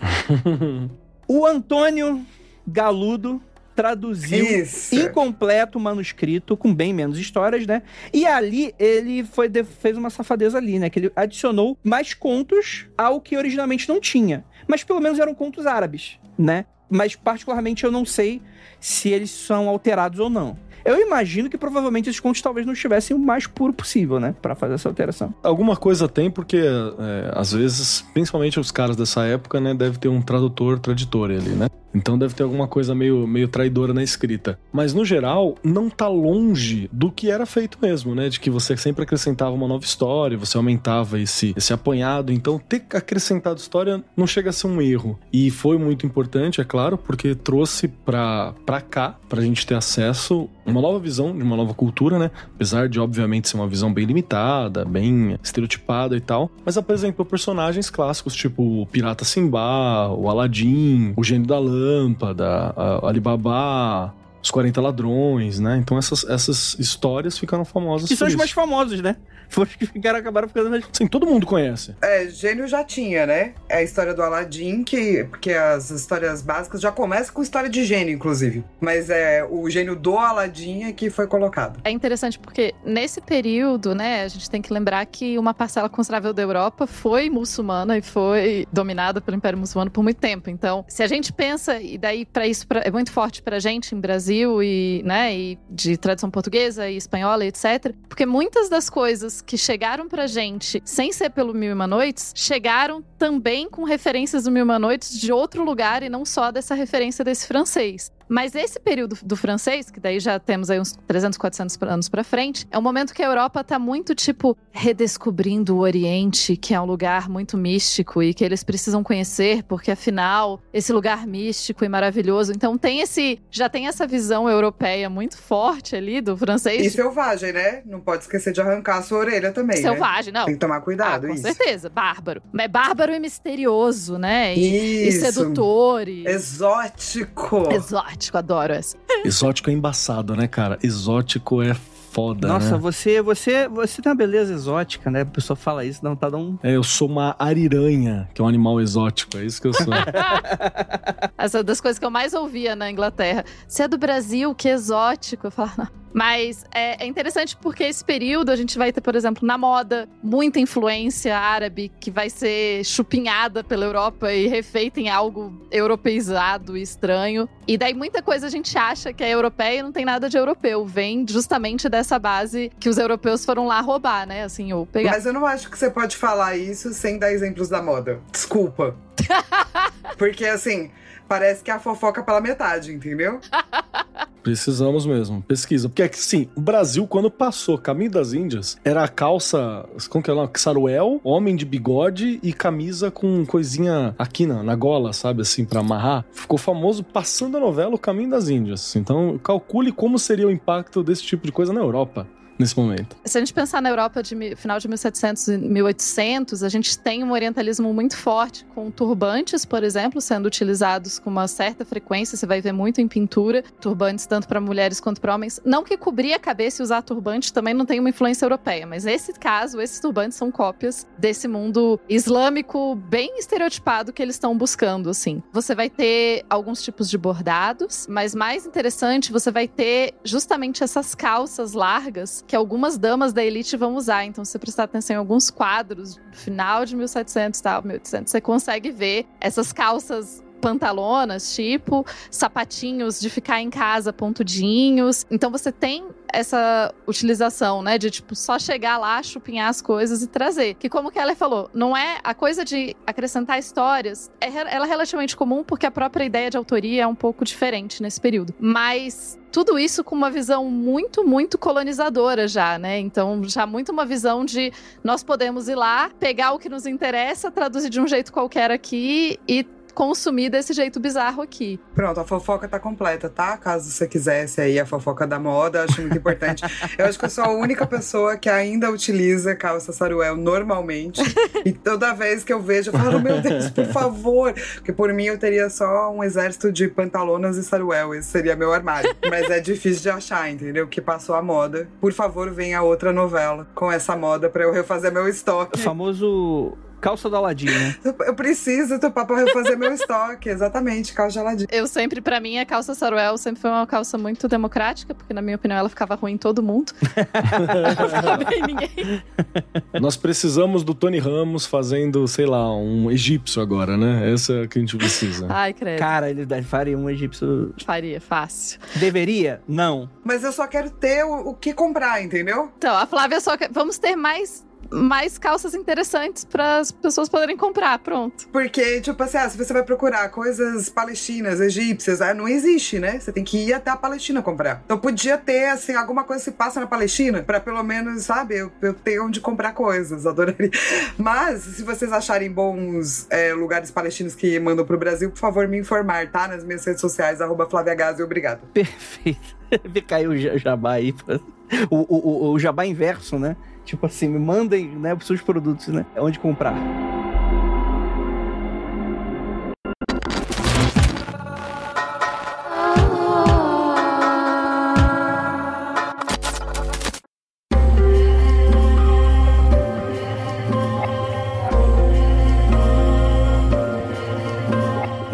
o Antônio Galudo traduziu Isso. incompleto o manuscrito, com bem menos histórias, né? E ali ele foi de- fez uma safadeza ali, né? Que ele adicionou mais contos ao que originalmente não tinha. Mas pelo menos eram contos árabes, né? Mas particularmente eu não sei se eles são alterados ou não. Eu imagino que provavelmente esses contos talvez não estivessem o mais puro possível, né? Pra fazer essa alteração. Alguma coisa tem, porque é, às vezes, principalmente os caras dessa época, né, deve ter um tradutor, traditor ali, né? Então deve ter alguma coisa meio, meio traidora na escrita. Mas no geral, não tá longe do que era feito mesmo, né? De que você sempre acrescentava uma nova história, você aumentava esse, esse apanhado. Então ter acrescentado história não chega a ser um erro. E foi muito importante, é claro, porque trouxe pra, pra cá, pra gente ter acesso uma nova visão de uma nova cultura, né? Apesar de, obviamente, ser uma visão bem limitada, bem estereotipada e tal. Mas apresentou personagens clássicos, tipo o Pirata Simba, o Aladdin, o Gênio da Lâmpada, a- Alibaba, Os 40 Ladrões, né? Então essas, essas histórias ficaram famosas. Que são os mais famosos, né? Foi os que ficaram, acabaram ficando mais. Sim, todo mundo conhece. É, gênio já tinha, né? É a história do Aladdin, que, porque as histórias básicas já começam com história de gênio, inclusive. Mas é o gênio do Aladdin é que foi colocado. É interessante porque nesse período, né, a gente tem que lembrar que uma parcela considerável da Europa foi muçulmana e foi dominada pelo Império Muçulmano por muito tempo. Então, se a gente pensa e daí para isso pra, é muito forte pra gente em Brasil e, né, e de tradição portuguesa e espanhola, etc, porque muitas das coisas que chegaram pra gente sem ser pelo Mil e Uma Noites, chegaram também com referências do Mil e Uma Noites de outro lugar e não só dessa referência desse francês. Mas esse período do francês, que daí já temos aí uns 300, 400 anos pra frente, é um momento que a Europa tá muito, tipo, redescobrindo o Oriente, que é um lugar muito místico e que eles precisam conhecer, porque afinal, esse lugar místico e maravilhoso. Então tem esse, já tem essa visão europeia muito forte ali do francês. E selvagem, né? Não pode esquecer de arrancar a sua orelha também. né? Selvagem, não. Tem que tomar cuidado, ah, com isso. certeza, bárbaro. Mas bárbaro e misterioso, né? E, e Isso. sedutor e Exótico. exótico, adoro essa. Exótico é embaçado, né, cara? Exótico é foda, Nossa, né? você, você, você tem uma beleza exótica, né? A pessoa fala isso, não tá dando um. É, eu sou uma ariranha, que é um animal exótico, é isso que eu sou. Essa é das coisas que eu mais ouvia na Inglaterra. Você é do Brasil, que exótico. Eu falava, não. Mas é, é interessante porque esse período a gente vai ter, por exemplo, na moda, muita influência árabe que vai ser chupinhada pela Europa e refeita em algo europeizado e estranho. E daí muita coisa a gente acha que é europeia e não tem nada de europeu. Vem justamente dessa base que os europeus foram lá roubar, né? Assim, ou pegar. Mas eu não acho que você pode falar isso sem dar exemplos da moda. Desculpa. Porque assim, parece que é a fofoca pela metade, entendeu? Precisamos mesmo. Pesquisa. Porque, sim, o Brasil, quando passou Caminho das Índias, era a calça, como que é o nome? Saruel, homem de bigode e camisa com coisinha aqui na, na gola, sabe? Assim, pra amarrar. Ficou famoso passando a novela O Caminho das Índias. Então, calcule como seria o impacto desse tipo de coisa na Europa. Nesse momento. Se a gente pensar na Europa de final de 1700 e 1800, a gente tem um orientalismo muito forte, com turbantes, por exemplo, sendo utilizados com uma certa frequência. Você vai ver muito em pintura, turbantes tanto para mulheres quanto para homens. Não que cobrir a cabeça e usar turbante também não tem uma influência europeia, mas nesse caso, esses turbantes são cópias desse mundo islâmico bem estereotipado que eles estão buscando, assim. Você vai ter alguns tipos de bordados, mas mais interessante, você vai ter justamente essas calças largas que algumas damas da elite vão usar. Então, se você prestar atenção em alguns quadros final de 1700 e tal, 1800, você consegue ver essas calças pantalonas, tipo, sapatinhos de ficar em casa pontudinhos. Então você tem essa utilização, né, de tipo só chegar lá, chupinhar as coisas e trazer. Que como que ela falou, não é a coisa de acrescentar histórias, é, ela é relativamente comum porque a própria ideia de autoria é um pouco diferente nesse período. Mas tudo isso com uma visão muito, muito colonizadora já, né? Então, já muito uma visão de nós podemos ir lá, pegar o que nos interessa, traduzir de um jeito qualquer aqui e consumir desse jeito bizarro aqui. Pronto, a fofoca tá completa, tá? Caso você quisesse aí a fofoca da moda, acho muito importante. eu acho que eu sou a única pessoa que ainda utiliza calça saruel normalmente. e toda vez que eu vejo, eu falo, meu Deus, por favor. Porque por mim eu teria só um exército de pantalonas e saruel. Esse seria meu armário. Mas é difícil de achar, entendeu? Que passou a moda. Por favor, venha outra novela com essa moda pra eu refazer meu O estoque. famoso calça do Aladim, né? Eu preciso topar pra refazer meu estoque. Exatamente, calça geladinha. Eu sempre, pra mim, a calça saruel sempre foi uma calça muito democrática, porque na minha opinião ela ficava ruim em todo mundo. Não ficava bem em ninguém. Nós precisamos do Tony Ramos fazendo, sei lá, um egípcio agora, né? Essa é a que a gente precisa. Ai, credo. Cara, ele faria um egípcio. Faria, fácil. Deveria? Não. Mas eu só quero ter o, o que comprar, entendeu? Então, a Flávia só quer... Vamos ter mais, mais calças interessantes para as pessoas poderem comprar, pronto. Porque, tipo assim, ah, se você vai procurar coisas palestinas, egípcias, ah, não existe, né? Você tem que ir até a Palestina comprar. Então podia ter, assim, alguma coisa que se passa na Palestina, pra pelo menos, sabe, eu, eu ter onde comprar coisas, adoraria. Mas, se vocês acharem bons é, lugares palestinos que mandam pro Brasil, por favor, me informar, tá? Nas minhas redes sociais, arroba Flávia Gazi, obrigado. Perfeito. Caiu o ja- jabá aí. o, o, o jabá inverso, né? Tipo assim, me mandem né, os seus produtos, né? É onde comprar.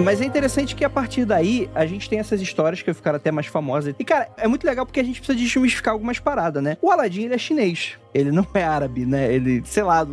Mas é interessante que a partir daí a gente tem essas histórias que ficaram até mais famosas. E cara, é muito legal porque a gente precisa desmistificar algumas paradas, né? O Aladdin ele é chinês. Ele não é árabe, né? Ele, sei lá,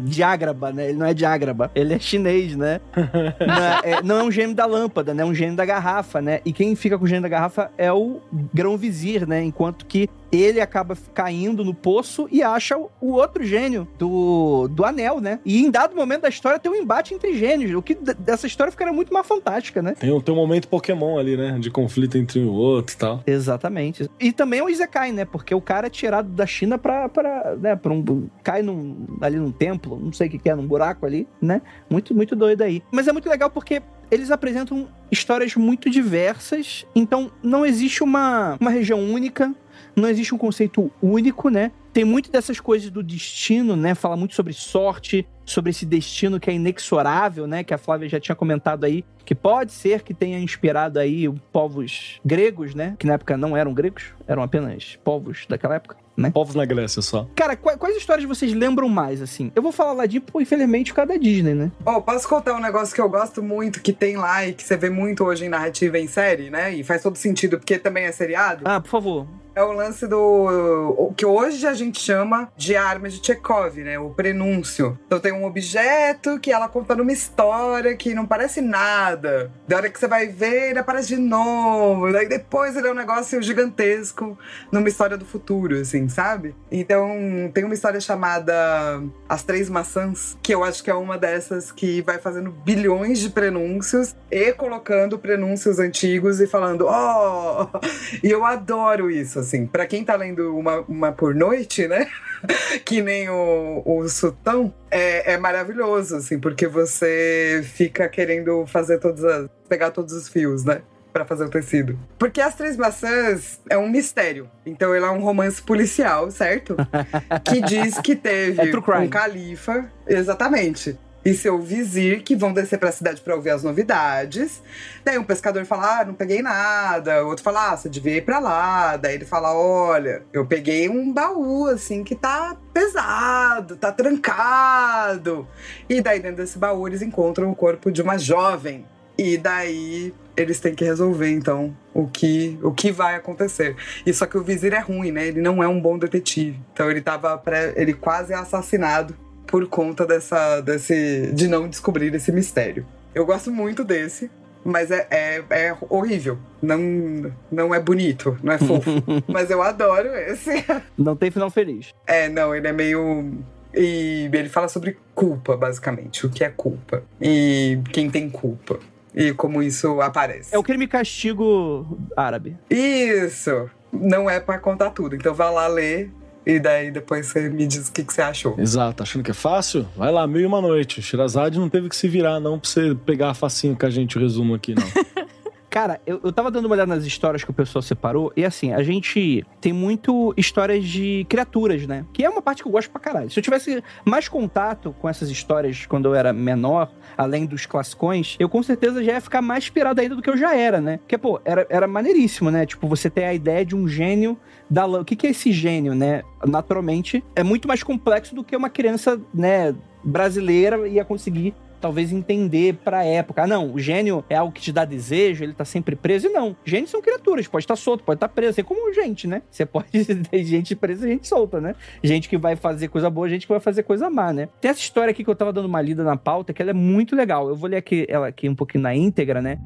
de Ágraba, né? Ele não é de Ágraba. Ele é chinês, né? não, é, é, não é um gênio da lâmpada, né? É um gênio da garrafa, né? E quem fica com o gênio da garrafa é o grão-vizir, né? Enquanto que ele acaba caindo no poço e acha o outro gênio do, do anel, né? E em dado momento da história tem um embate entre gênios, o que dessa história ficaria muito mais fantástica, né? Tem, tem um momento Pokémon ali, né? De conflito entre o outro e tal. Exatamente. E também é o Izekai, né? Porque o cara é tirado da China pra, pra, né? pra um... cai num, ali num templo, não sei o que, que é, num buraco ali, né? Muito, muito doido aí. Mas é muito legal porque eles apresentam histórias muito diversas, então não existe uma, uma região única, não existe um conceito único, né? Tem muito dessas coisas do destino, né? Fala muito sobre sorte, sobre esse destino que é inexorável, né? Que a Flávia já tinha comentado aí, que pode ser que tenha inspirado aí povos gregos, né? Que na época não eram gregos, eram apenas povos daquela época. Né? Povos na Grécia só. Cara, quais, histórias vocês lembram mais, assim? Eu vou falar lá de, pô, infelizmente, cada Disney, né? Ó, oh, posso contar um negócio que eu gosto muito, que tem lá e que você vê muito hoje em narrativa em série, né? E faz todo sentido, porque também é seriado. Ah, por favor é o lance do. O que hoje a gente chama de arma de Chekhov, né? O prenúncio. Então tem um objeto que ela conta numa história que não parece nada. Da hora que você vai ver, ele aparece de novo. Daí depois ele é um negócio gigantesco numa história do futuro, assim, sabe? Então tem uma história chamada As Três Maçãs, que eu acho que é uma dessas que vai fazendo bilhões de prenúncios e colocando prenúncios antigos e falando, ó. Oh! E eu adoro isso, assim. Pra quem tá lendo uma, uma por noite, né? que nem o, o Sutão, é, é maravilhoso, assim, porque você fica querendo fazer todas as. pegar todos os fios, né? para fazer o tecido. Porque As Três Maçãs é um mistério. Então ele é um romance policial, certo? que diz que teve é um califa. Exatamente e seu vizir que vão descer para a cidade para ouvir as novidades. Daí um pescador fala: Ah, não peguei nada. O outro fala: Ah, você devia ir para lá. Daí ele fala: Olha, eu peguei um baú assim que tá pesado, tá trancado. E daí dentro desse baú eles encontram o corpo de uma jovem. E daí eles têm que resolver então o que o que vai acontecer. E só que o vizir é ruim, né? Ele não é um bom detetive. Então ele tava ele quase é assassinado por conta dessa, desse, de não descobrir esse mistério. Eu gosto muito desse, mas é, é, é, horrível. Não, não é bonito, não é fofo. mas eu adoro esse. Não tem final feliz. É, não, ele é meio. E ele fala sobre culpa, basicamente. O que é culpa. E quem tem culpa. E como isso aparece. É o crime castigo árabe. Isso! Não é para contar tudo. Então vá lá ler e daí depois você me diz o que, que você achou. Exato, achando que é fácil? Vai lá, meio e uma noite. Shirazade não teve que se virar, não, pra você pegar facinho com a gente o resumo aqui, não. Cara, eu, eu tava dando uma olhada nas histórias que o pessoal separou, e assim, a gente tem muito histórias de criaturas, né? Que é uma parte que eu gosto pra caralho. Se eu tivesse mais contato com essas histórias quando eu era menor, além dos classicões, eu com certeza já ia ficar mais inspirado ainda do que eu já era, né? Porque, pô, era, era maneiríssimo, né? Tipo, você ter a ideia de um gênio da O que, que é esse gênio, né? Naturalmente, é muito mais complexo do que uma criança, né, brasileira ia conseguir talvez entender pra época. Ah, não, o gênio é algo que te dá desejo, ele tá sempre preso. E não, gênios são criaturas, pode estar tá solto, pode estar tá preso, assim como gente, né? Você pode ter gente presa e gente solta, né? Gente que vai fazer coisa boa, gente que vai fazer coisa má, né? Tem essa história aqui que eu tava dando uma lida na pauta, que ela é muito legal. Eu vou ler aqui, ela aqui um pouquinho na íntegra, né?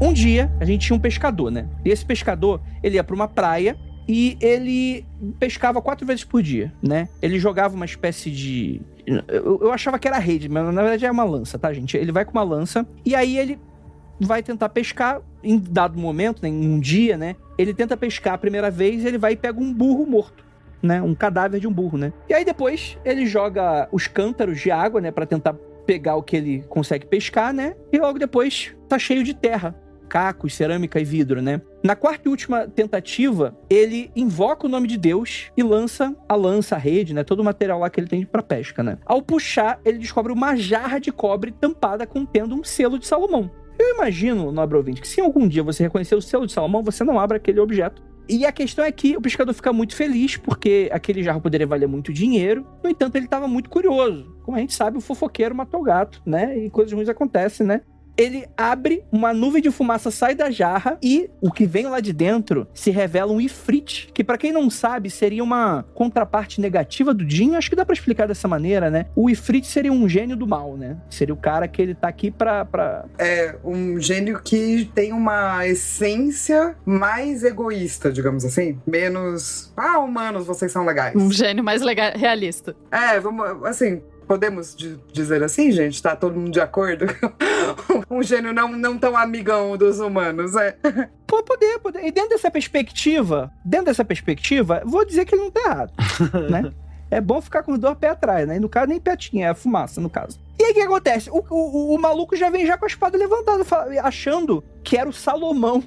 Um dia, a gente tinha um pescador, né? E esse pescador, ele ia para uma praia e ele pescava quatro vezes por dia, né? Ele jogava uma espécie de. Eu, eu achava que era rede, mas na verdade é uma lança, tá, gente? Ele vai com uma lança e aí ele vai tentar pescar em dado momento, né, em um dia, né? Ele tenta pescar a primeira vez e ele vai e pega um burro morto. Né, um cadáver de um burro, né? E aí depois ele joga os cântaros de água, né, para tentar pegar o que ele consegue pescar, né? E logo depois tá cheio de terra cacos, cerâmica e vidro, né? Na quarta e última tentativa, ele invoca o nome de Deus e lança a lança, a rede, né? Todo o material lá que ele tem para pesca, né? Ao puxar, ele descobre uma jarra de cobre tampada contendo um selo de Salomão. Eu imagino, nobre ouvinte, que se algum dia você reconhecer o selo de Salomão, você não abre aquele objeto E a questão é que o pescador fica muito feliz porque aquele jarro poderia valer muito dinheiro. No entanto, ele estava muito curioso. Como a gente sabe, o fofoqueiro matou o gato, né? E coisas ruins acontecem, né? Ele abre, uma nuvem de fumaça sai da jarra e o que vem lá de dentro se revela um Ifrit, que para quem não sabe seria uma contraparte negativa do Jin. Acho que dá para explicar dessa maneira, né? O Ifrit seria um gênio do mal, né? Seria o cara que ele tá aqui pra, pra... É, um gênio que tem uma essência mais egoísta, digamos assim. Menos, ah, humanos, vocês são legais. Um gênio mais legal, realista. É, vamos, assim, podemos dizer assim, gente? Tá todo mundo de acordo? um gênio não, não tão amigão dos humanos, é. Pô, poder, poder. E dentro dessa perspectiva, dentro dessa perspectiva, vou dizer que ele não tá errado, né? É bom ficar com os dois pés atrás, né? E no caso, nem pé tinha, é fumaça, no caso. E aí, o que acontece? O, o, o, maluco já vem já com a espada levantada, achando que era o Salomão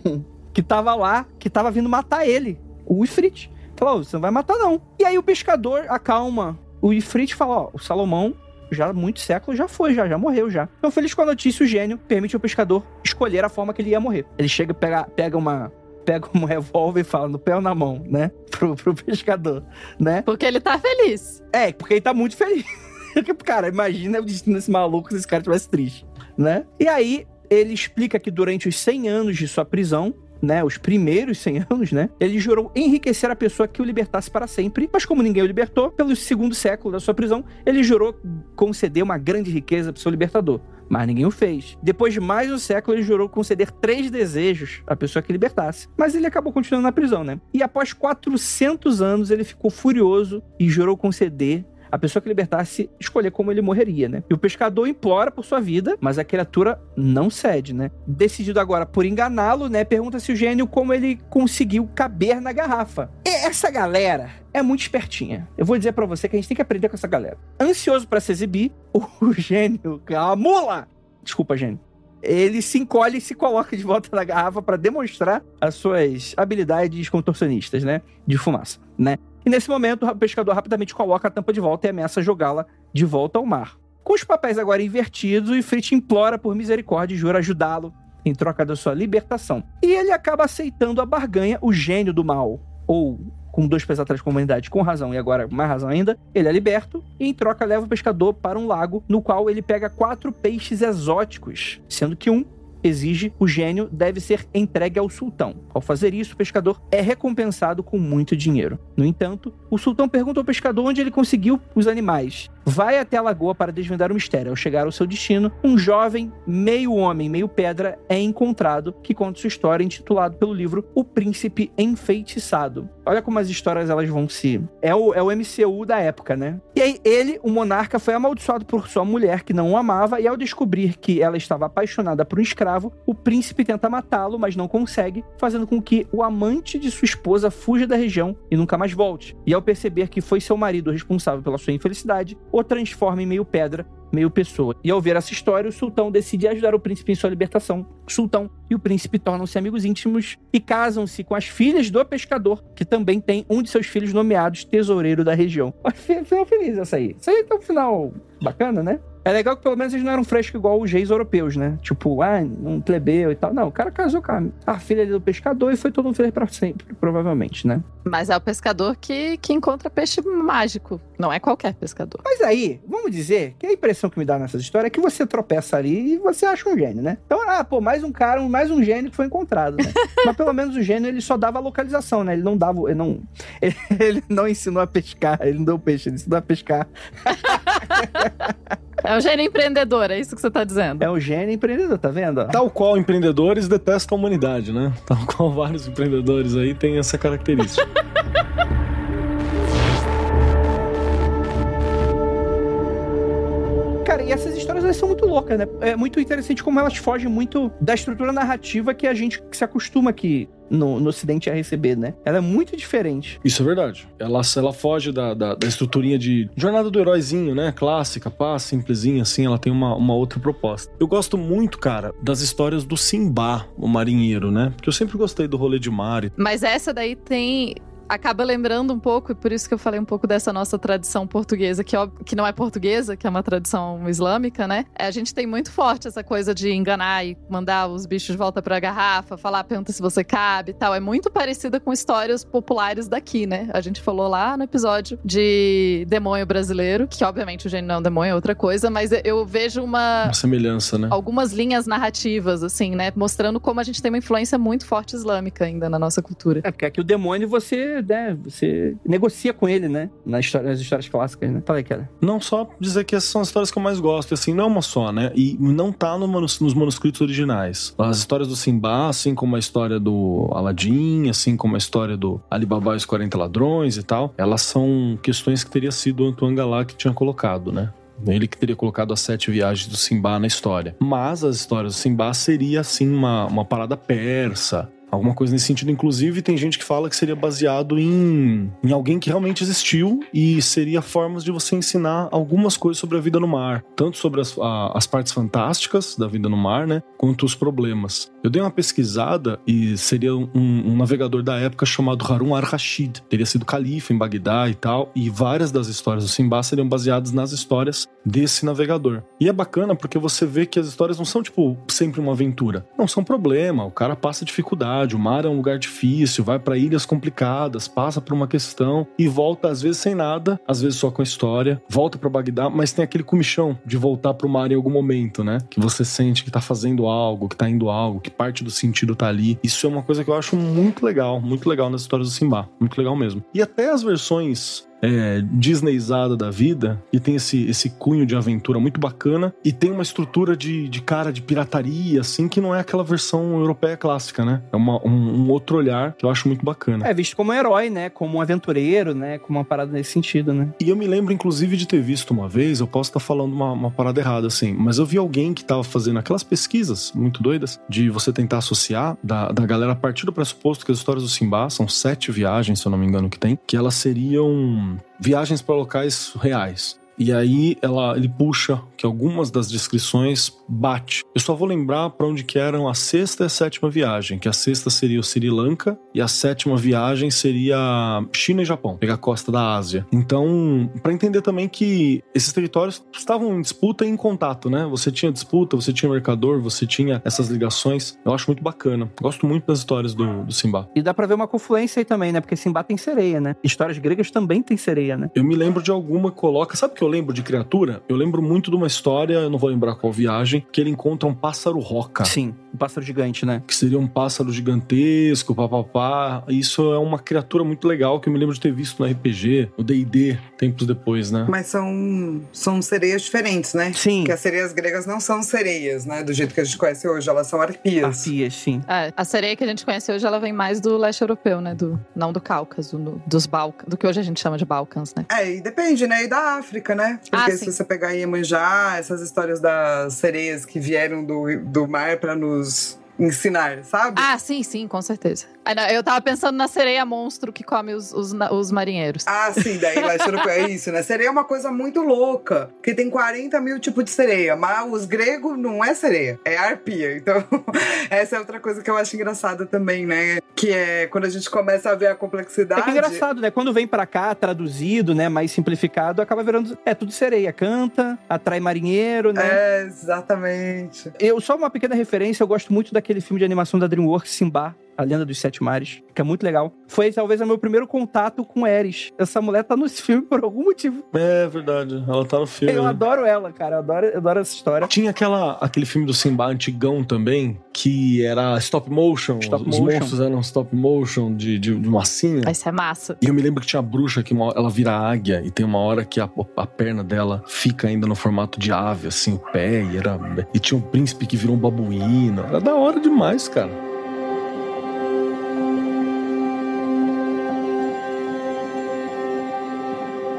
que tava lá, que tava vindo matar ele, o Ifrit. Falou, você não vai matar não. E aí o pescador acalma o Ifrit fala, ó, o Salomão já há muitos séculos já foi, já, já morreu já. Então, feliz com a notícia, o gênio permite ao pescador escolher a forma que ele ia morrer. Ele chega, pega, pega uma pega um revólver e fala no pé ou na mão, né? Pro, pro pescador, né? Porque ele tá feliz. É, porque ele tá muito feliz. Cara, imagina o destino desse maluco se esse cara tivesse triste, né? E aí, ele explica que durante os 100 anos de sua prisão, né, os primeiros 100 anos, né, ele jurou enriquecer a pessoa que o libertasse para sempre, mas como ninguém o libertou, pelo segundo século da sua prisão, ele jurou conceder uma grande riqueza para o seu libertador. Mas ninguém o fez. Depois de mais um século, ele jurou conceder três desejos à pessoa que libertasse. Mas ele acabou continuando na prisão, né? E após 400 anos, ele ficou furioso e jurou conceder a pessoa que libertasse escolher como ele morreria, né? E o pescador implora por sua vida, mas a criatura não cede, né? Decidido agora por enganá-lo, né? Pergunta-se o gênio como ele conseguiu caber na garrafa. E essa galera é muito espertinha. Eu vou dizer para você que a gente tem que aprender com essa galera. Ansioso para se exibir, o gênio, uma mula! Desculpa, gênio ele se encolhe e se coloca de volta na garrafa para demonstrar as suas habilidades contorcionistas, né? De fumaça, né? E nesse momento, o pescador rapidamente coloca a tampa de volta e ameaça jogá-la de volta ao mar. Com os papéis agora invertidos, o Ifrit implora por misericórdia e jura ajudá-lo em troca da sua libertação. E ele acaba aceitando a barganha, o gênio do mal, ou com dois pés atrás com a humanidade, com razão e agora mais razão ainda, ele é liberto e em troca leva o pescador para um lago no qual ele pega quatro peixes exóticos, sendo que um exige, o gênio deve ser entregue ao sultão. Ao fazer isso, o pescador é recompensado com muito dinheiro. No entanto, o sultão pergunta ao pescador onde ele conseguiu os animais. Vai até a lagoa para desvendar o mistério. Ao chegar ao seu destino, um jovem, meio homem, meio pedra, é encontrado, que conta sua história, intitulado pelo livro O Príncipe Enfeitiçado. Olha como as histórias elas vão se. É o, é o MCU da época, né? E aí, ele, o monarca, foi amaldiçoado por sua mulher, que não o amava, e ao descobrir que ela estava apaixonada por um escravo, o príncipe tenta matá-lo, mas não consegue, fazendo com que o amante de sua esposa fuja da região e nunca mais volte. E ao perceber que foi seu marido responsável pela sua infelicidade, o transforma em meio pedra meio pessoa. E ao ver essa história, o sultão decide ajudar o príncipe em sua libertação. O sultão e o príncipe tornam-se amigos íntimos e casam-se com as filhas do pescador, que também tem um de seus filhos nomeados tesoureiro da região. Final feliz essa aí. Isso aí tá um final bacana, né? É legal que pelo menos eles não eram frescos igual os reis europeus, né? Tipo, ah, um plebeu e tal. Não, o cara casou com a, filha do pescador e foi todo um feliz pra sempre, provavelmente, né? Mas é o pescador que, que encontra peixe mágico. Não é qualquer pescador. Mas aí, vamos dizer que a impressão que me dá nessas histórias é que você tropeça ali e você acha um gênio, né? Então, ah, pô, mais um cara, mais um gênio que foi encontrado, né? Mas pelo menos o gênio, ele só dava a localização, né? Ele não dava, ele não, ele, ele não ensinou a pescar, ele não deu peixe, ele ensinou a pescar. É um gênio empreendedor, é isso que você tá dizendo. É um gênio empreendedor, tá vendo? Tal qual empreendedores detestam a humanidade, né? Tal qual vários empreendedores aí têm essa característica. E essas histórias elas são muito loucas, né? É muito interessante como elas fogem muito da estrutura narrativa que a gente se acostuma aqui no, no Ocidente a receber, né? Ela é muito diferente. Isso é verdade. Ela, ela foge da, da, da estruturinha de jornada do heróizinho, né? Clássica, pá, simplesinha, assim. Ela tem uma, uma outra proposta. Eu gosto muito, cara, das histórias do Simba, o marinheiro, né? Porque eu sempre gostei do rolê de mar. Mas essa daí tem acaba lembrando um pouco, e por isso que eu falei um pouco dessa nossa tradição portuguesa, que, que não é portuguesa, que é uma tradição islâmica, né? A gente tem muito forte essa coisa de enganar e mandar os bichos de volta pra garrafa, falar, pergunta se você cabe e tal. É muito parecida com histórias populares daqui, né? A gente falou lá no episódio de demônio brasileiro, que obviamente o gênio não é um demônio, é outra coisa, mas eu vejo uma. Uma semelhança, né? Algumas linhas narrativas, assim, né? Mostrando como a gente tem uma influência muito forte islâmica ainda na nossa cultura. É, porque aqui o demônio você, né, você negocia com ele, né? Nas histórias, nas histórias clássicas, né? Fala aí, cara. Não só dizer que essas são as histórias que eu mais gosto, assim, não é uma só, né? E não tá no manus, nos manuscritos originais. As histórias do Simba, assim como a história do Aladdin, assim como a história do Alibaba e os 40 ladrões e tal, elas são questões que teria sido o Antoine Galá que tinha colocado, né? Ele que teria colocado as sete viagens do Simba na história. Mas as histórias do Simba seria, assim, uma, uma parada persa, Alguma coisa nesse sentido. Inclusive, tem gente que fala que seria baseado em, em alguém que realmente existiu e seria formas de você ensinar algumas coisas sobre a vida no mar. Tanto sobre as, a, as partes fantásticas da vida no mar, né? Quanto os problemas. Eu dei uma pesquisada e seria um, um navegador da época chamado Harun ar-Rashid. Teria sido califa em Bagdá e tal. E várias das histórias do Simba seriam baseadas nas histórias desse navegador. E é bacana porque você vê que as histórias não são, tipo, sempre uma aventura. Não são problema. O cara passa dificuldade o mar é um lugar difícil, vai para ilhas complicadas, passa por uma questão e volta às vezes sem nada, às vezes só com a história, volta para Bagdá, mas tem aquele comichão de voltar pro mar em algum momento, né? Que você sente que tá fazendo algo, que tá indo algo, que parte do sentido tá ali. Isso é uma coisa que eu acho muito legal, muito legal nas histórias do Simba, muito legal mesmo. E até as versões é, Disneyzada da vida e tem esse, esse cunho de aventura muito bacana e tem uma estrutura de, de cara de pirataria, assim, que não é aquela versão europeia clássica, né? É uma, um, um, outro olhar que eu acho muito bacana. É visto como um herói, né? Como um aventureiro, né? Como uma parada nesse sentido, né? E eu me lembro, inclusive, de ter visto uma vez, eu posso estar falando uma, uma parada errada, assim, mas eu vi alguém que estava fazendo aquelas pesquisas muito doidas de você tentar associar da, da galera a partir do pressuposto que as histórias do Simba são sete viagens, se eu não me engano, que tem, que elas seriam viagens para locais reais. E aí ela, ele puxa que algumas das descrições bate. Eu só vou lembrar para onde que eram a sexta e a sétima viagem, que a sexta seria o Sri Lanka e a sétima viagem seria China e Japão, pegar a costa da Ásia. Então, para entender também que esses territórios estavam em disputa e em contato, né? Você tinha disputa, você tinha mercador, você tinha essas ligações. Eu acho muito bacana. Gosto muito das histórias do, do Simba. E dá para ver uma confluência aí também, né? Porque Simba tem sereia, né? Histórias gregas também tem sereia, né? Eu me lembro de alguma que coloca, sabe o que eu lembro de criatura? Eu lembro muito de uma história, eu não vou lembrar qual viagem, que ele encontra um pássaro roca. Sim, um pássaro gigante, né? Que seria um pássaro gigantesco, papapá. Isso é uma criatura muito legal que eu me lembro de ter visto no RPG, no D&D, tempos depois, né? Mas são, são sereias diferentes, né? Sim. Porque as sereias gregas não são sereias, né? Do jeito que a gente conhece hoje, elas são arpias. Arpias, sim. É, a sereia que a gente conhece hoje, ela vem mais do leste europeu, né? Do, não do Cáucaso, no, dos Balcãs, do que hoje a gente chama de Balcãs, né? É, e depende, né? E da África, né? Porque ah, se você pegar Iemanjá, essas histórias das sereias que vieram do, do mar para nos ensinar, sabe? Ah, sim, sim, com certeza. Eu tava pensando na sereia monstro que come os, os, os marinheiros. Ah, sim, daí europeu é isso, né? Sereia é uma coisa muito louca, porque tem 40 mil tipos de sereia, mas os gregos não é sereia, é arpia. Então, essa é outra coisa que eu acho engraçada também, né? Que é quando a gente começa a ver a complexidade. É que é engraçado, né? Quando vem para cá, traduzido, né, mais simplificado, acaba virando. É tudo sereia. Canta, atrai marinheiro, né? É, exatamente. Eu, só uma pequena referência, eu gosto muito daquele filme de animação da Dreamworks, Simba, a Lenda dos Sete Mares, que é muito legal. Foi talvez o meu primeiro contato com Eris. Essa mulher tá nesse filme por algum motivo. É verdade, ela tá no filme. Eu adoro ela, cara. Eu adoro, eu adoro essa história. Tinha aquela, aquele filme do Simba antigão também, que era stop motion. Stop Os motion. monstros eram stop motion de, de, de massinha. Isso é massa. E eu me lembro que tinha a bruxa que uma, ela vira águia e tem uma hora que a, a perna dela fica ainda no formato de ave, assim, o pé. E, era, e tinha um príncipe que virou um babuíno. Era da hora demais, cara.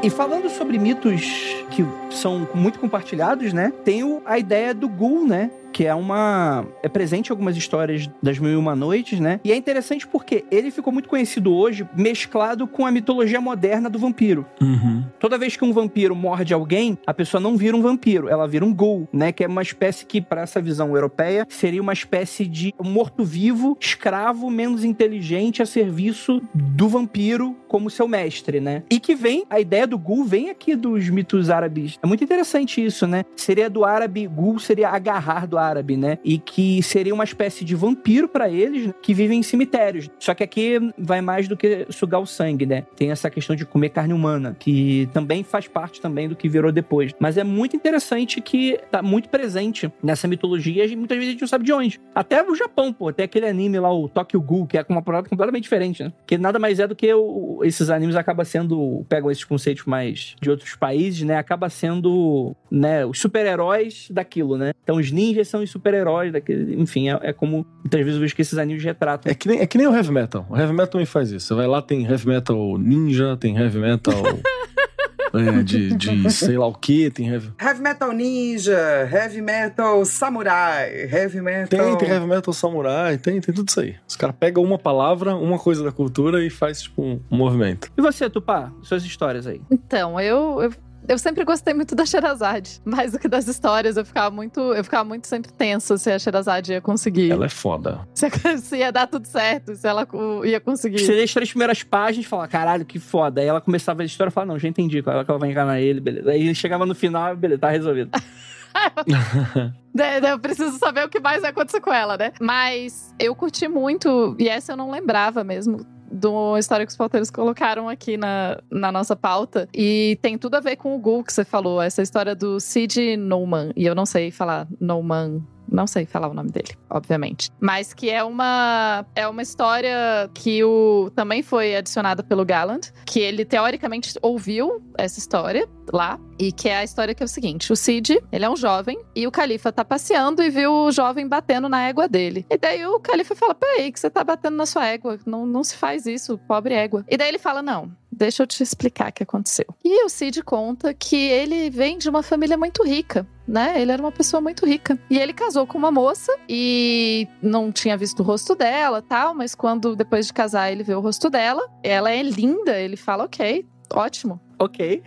E falando sobre mitos que são muito compartilhados, né? Tem a ideia do ghoul, né? Que é uma. é presente em algumas histórias das Mil e Uma Noites, né? E é interessante porque ele ficou muito conhecido hoje mesclado com a mitologia moderna do vampiro. Uhum. Toda vez que um vampiro morde alguém, a pessoa não vira um vampiro, ela vira um ghoul, né? Que é uma espécie que, para essa visão europeia, seria uma espécie de morto-vivo, escravo, menos inteligente, a serviço do vampiro como seu mestre, né? E que vem, a ideia do ghoul vem aqui dos mitos árabes. É muito interessante isso, né? Seria do árabe, ghoul seria agarrar do árabe, né? E que seria uma espécie de vampiro para eles, que vivem em cemitérios. Só que aqui vai mais do que sugar o sangue, né? Tem essa questão de comer carne humana, que também faz parte também do que virou depois. Mas é muito interessante que tá muito presente nessa mitologia e muitas vezes a gente não sabe de onde. Até o Japão, pô, tem aquele anime lá, o Tokyo Ghoul, que é com uma parada completamente diferente, né? Que nada mais é do que o, esses animes acabam sendo, pegam esses conceitos mais de outros países, né? Acaba sendo, né, os super-heróis daquilo, né? Então os ninjas são os super-heróis daquele, enfim, é, é como muitas vezes eu vejo que esses animes retratam. É que, nem, é que nem o heavy metal. O heavy metal também faz isso. Você vai lá, tem heavy metal ninja, tem heavy metal. é, de, de sei lá o que, tem heavy. Heavy metal ninja, heavy metal samurai, heavy metal. Tem, tem heavy metal samurai, tem, tem tudo isso aí. Os caras pegam uma palavra, uma coisa da cultura e faz, tipo, um, um movimento. E você, Tupá? Suas histórias aí. Então, eu, eu eu sempre gostei muito da Sherazade, mais do que das histórias. Eu ficava muito, eu ficava muito sempre tenso se a Sherazade ia conseguir. Ela é foda. Se, se ia dar tudo certo, se ela ia conseguir. Você deixa as primeiras páginas e fala, caralho, que foda. Aí ela começava a história e falava, não, já entendi qual é que ela vai enganar ele, beleza. Aí chegava no final, beleza, tá resolvido. eu preciso saber o que mais vai acontecer com ela, né? Mas eu curti muito, e essa eu não lembrava mesmo do história que os pauteiros colocaram aqui na, na nossa pauta. E tem tudo a ver com o Gul que você falou, essa história do Sid Nouman. E eu não sei falar Nouman não sei falar o nome dele, obviamente. Mas que é uma é uma história que o também foi adicionada pelo Gallant, que ele teoricamente ouviu essa história lá e que é a história que é o seguinte: o Cid, ele é um jovem e o califa tá passeando e viu o jovem batendo na égua dele. E daí o califa fala: "Peraí, que você tá batendo na sua égua, não, não se faz isso, pobre égua". E daí ele fala: "Não, deixa eu te explicar o que aconteceu". E o Cid conta que ele vem de uma família muito rica né? Ele era uma pessoa muito rica. E ele casou com uma moça e não tinha visto o rosto dela, tal, mas quando depois de casar ele vê o rosto dela, ela é linda, ele fala: "OK, ótimo". OK.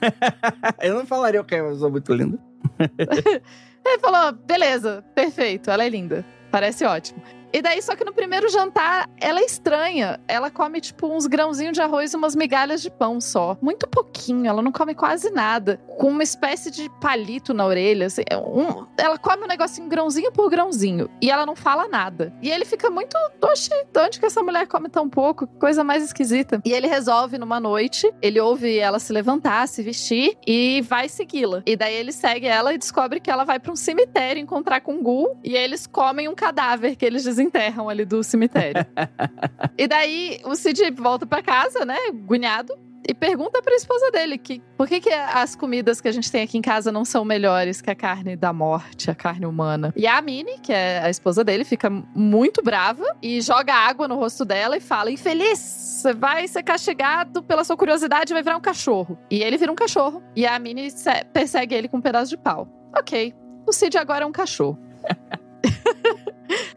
eu não falaria OK, eu sou muito linda. ele falou: "Beleza, perfeito, ela é linda. Parece ótimo". E daí, só que no primeiro jantar, ela é estranha. Ela come, tipo, uns grãozinhos de arroz e umas migalhas de pão só. Muito pouquinho, ela não come quase nada. Com uma espécie de palito na orelha. Assim, é um, ela come um negocinho grãozinho por grãozinho. E ela não fala nada. E ele fica muito, oxe, de onde que essa mulher come tão pouco? Coisa mais esquisita. E ele resolve numa noite, ele ouve ela se levantar, se vestir e vai segui-la. E daí ele segue ela e descobre que ela vai para um cemitério encontrar com o Gul. E eles comem um cadáver que eles dizem desenterram ali do cemitério. e daí o Cid volta para casa, né, gunhado, e pergunta para a esposa dele que por que, que as comidas que a gente tem aqui em casa não são melhores que a carne da morte, a carne humana. E a Minnie, que é a esposa dele, fica muito brava e joga água no rosto dela e fala: Infeliz, você vai ser castigado pela sua curiosidade e vai virar um cachorro. E ele vira um cachorro. E a Minnie persegue ele com um pedaço de pau. Ok, o Cid agora é um cachorro.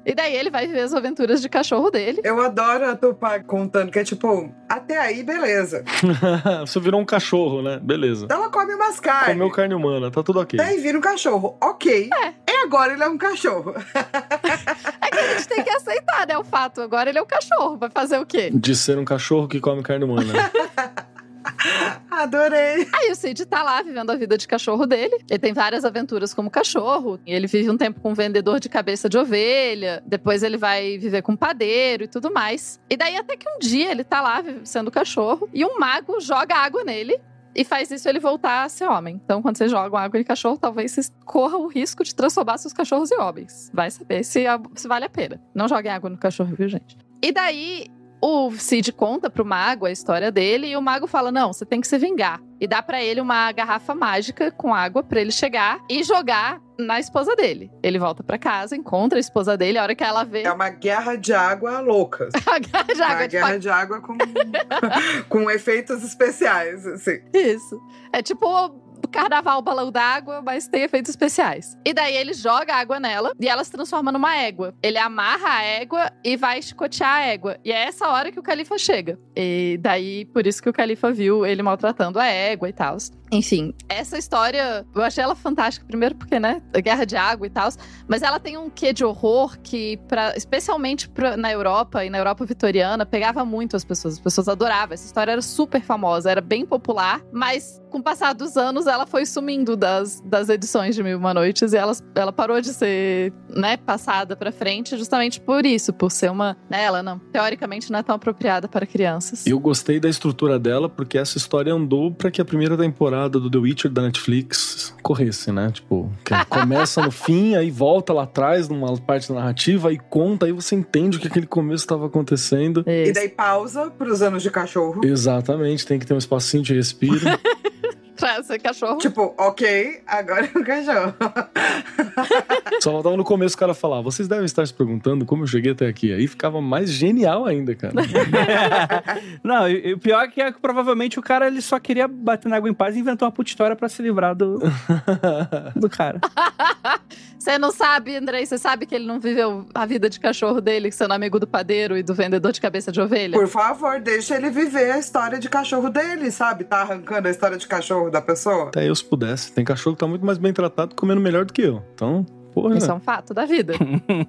E daí ele vai viver as aventuras de cachorro dele. Eu adoro a Tupá contando que é tipo, até aí, beleza. Você virou um cachorro, né? Beleza. Ela come umas carnes. Comeu carne humana, tá tudo ok. Daí vira um cachorro. Ok. É. E agora ele é um cachorro. é que a gente tem que aceitar, né? O fato. Agora ele é um cachorro. Vai fazer o quê? De ser um cachorro que come carne humana. Adorei. Aí o Cid tá lá vivendo a vida de cachorro dele. Ele tem várias aventuras como cachorro. Ele vive um tempo com um vendedor de cabeça de ovelha. Depois ele vai viver com um padeiro e tudo mais. E daí até que um dia ele tá lá sendo cachorro e um mago joga água nele e faz isso ele voltar a ser homem. Então, quando você joga água em cachorro, talvez você corra o risco de transformar seus cachorros em homens. Vai saber se, se vale a pena. Não joguem água no cachorro, viu, gente? E daí, o Cid conta pro mago a história dele e o mago fala: "Não, você tem que se vingar". E dá para ele uma garrafa mágica com água para ele chegar e jogar na esposa dele. Ele volta para casa, encontra a esposa dele, a hora que ela vê. É uma guerra de água louca. a guerra de água. Uma guerra de água com, com efeitos especiais, assim. Isso. É tipo carnaval balão d'água, mas tem efeitos especiais. E daí ele joga água nela e ela se transforma numa égua. Ele amarra a égua e vai chicotear a égua. E é essa hora que o califa chega. E daí, por isso que o califa viu ele maltratando a égua e tal. Enfim, essa história, eu achei ela fantástica, primeiro porque, né, a guerra de água e tal, mas ela tem um quê de horror que, pra, especialmente pra, na Europa e na Europa vitoriana, pegava muito as pessoas. As pessoas adoravam. Essa história era super famosa, era bem popular, mas com o passar dos anos ela foi sumindo das, das edições de Mil e Uma Noites e ela, ela parou de ser, né, passada pra frente justamente por isso, por ser uma. Né, ela não, teoricamente não é tão apropriada para crianças. Eu gostei da estrutura dela porque essa história andou para que a primeira temporada do The Witcher da Netflix corresse, né? Tipo, começa no fim, aí volta lá atrás, numa parte da narrativa, aí conta, aí você entende o que aquele começo estava acontecendo. Isso. E daí pausa pros anos de cachorro. Exatamente, tem que ter um espacinho de respiro. cachorro. Tipo, ok, agora é o cachorro. Só faltava no começo o cara falar: vocês devem estar se perguntando como eu cheguei até aqui. Aí ficava mais genial ainda, cara. Não, e, o pior é que é que provavelmente o cara ele só queria bater na água em paz e inventou uma puta história pra se livrar do, do cara. Você não sabe, Andrei, você sabe que ele não viveu a vida de cachorro dele, sendo amigo do padeiro e do vendedor de cabeça de ovelha? Por favor, deixa ele viver a história de cachorro dele, sabe? Tá arrancando a história de cachorro da pessoa. Até eu se pudesse. Tem cachorro que tá muito mais bem tratado comendo melhor do que eu. Então, porra. Isso é um fato da vida.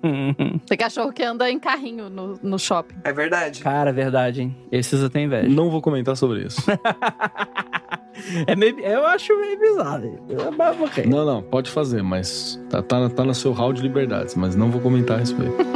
Tem cachorro que anda em carrinho no, no shopping. É verdade. Cara, é verdade, hein? Esses eu tenho inveja. Não vou comentar sobre isso. é meio, eu acho meio bizarro. Okay. Não, não, pode fazer, mas tá, tá, tá no seu hall de liberdades, mas não vou comentar a respeito.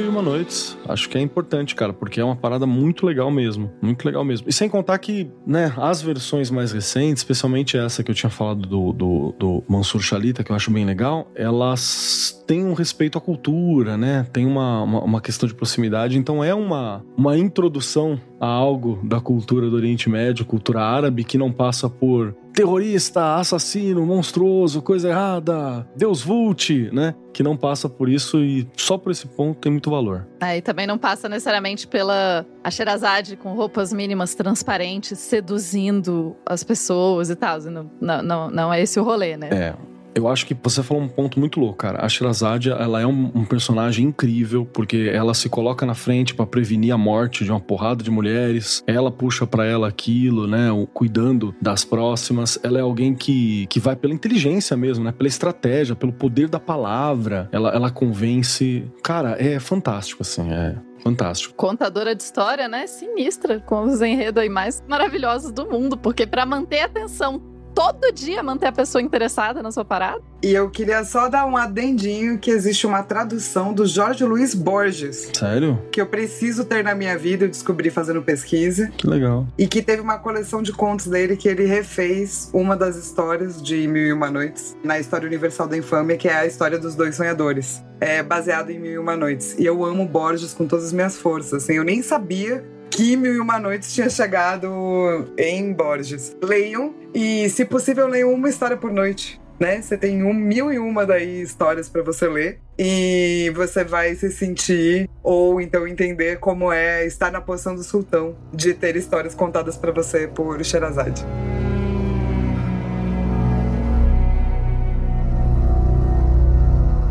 E Uma Noites. Acho que é importante, cara, porque é uma parada muito legal mesmo. Muito legal mesmo. E sem contar que, né, as versões mais recentes, especialmente essa que eu tinha falado do, do, do Mansur Shalita, que eu acho bem legal, elas têm um respeito à cultura, né? Tem uma, uma, uma questão de proximidade. Então é uma, uma introdução a algo da cultura do Oriente Médio, cultura árabe, que não passa por terrorista, assassino, monstruoso, coisa errada, Deus Vult, né? Que não passa por isso e só por esse ponto tem muito valor. É, e também não passa necessariamente pela a Sherazade com roupas mínimas transparentes seduzindo as pessoas e tal. Não, não, não, é esse o rolê, né? É. Eu acho que você falou um ponto muito louco, cara. A Shirazade, ela é um, um personagem incrível, porque ela se coloca na frente para prevenir a morte de uma porrada de mulheres. Ela puxa para ela aquilo, né? Cuidando das próximas. Ela é alguém que, que vai pela inteligência mesmo, né? Pela estratégia, pelo poder da palavra. Ela, ela convence. Cara, é fantástico, assim. É, Fantástico. Contadora de história, né? Sinistra, com os enredos aí mais maravilhosos do mundo, porque para manter a atenção todo dia manter a pessoa interessada na sua parada. E eu queria só dar um adendinho que existe uma tradução do Jorge Luiz Borges. Sério? Que eu preciso ter na minha vida, eu descobri fazendo pesquisa. Que legal. E que teve uma coleção de contos dele que ele refez uma das histórias de Mil e Uma Noites na História Universal da Infâmia, que é a história dos dois sonhadores. É baseado em Mil e Uma Noites. E eu amo Borges com todas as minhas forças. Assim, eu nem sabia que Mil e Uma Noites tinha chegado em Borges. Leiam e, se possível, leiam uma história por noite. Né? Você tem um mil e uma daí histórias para você ler e você vai se sentir ou então entender como é estar na posição do sultão de ter histórias contadas para você por Sherazade.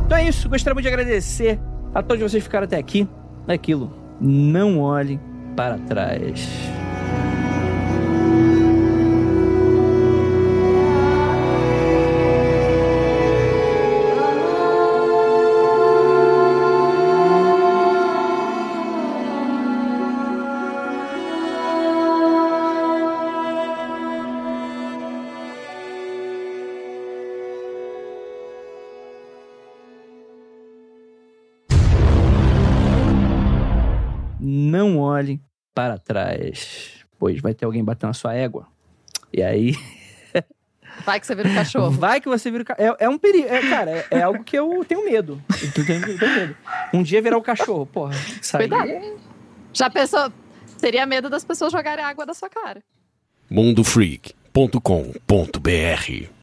Então é isso, gostaria muito de agradecer a todos vocês que ficaram até aqui. Aquilo, não olhem para trás. Para trás, pois vai ter alguém batendo a sua égua. E aí. Vai que você vira um cachorro. Vai que você vira o cachorro. É, é, um perigo. É, cara, é, é, algo que eu tenho medo. Eu tenho, eu tenho medo. Um dia virar o cachorro. Porra, sai. Cuidado. Já pensou? Teria medo das pessoas jogarem água da sua cara. mundofreak.com.br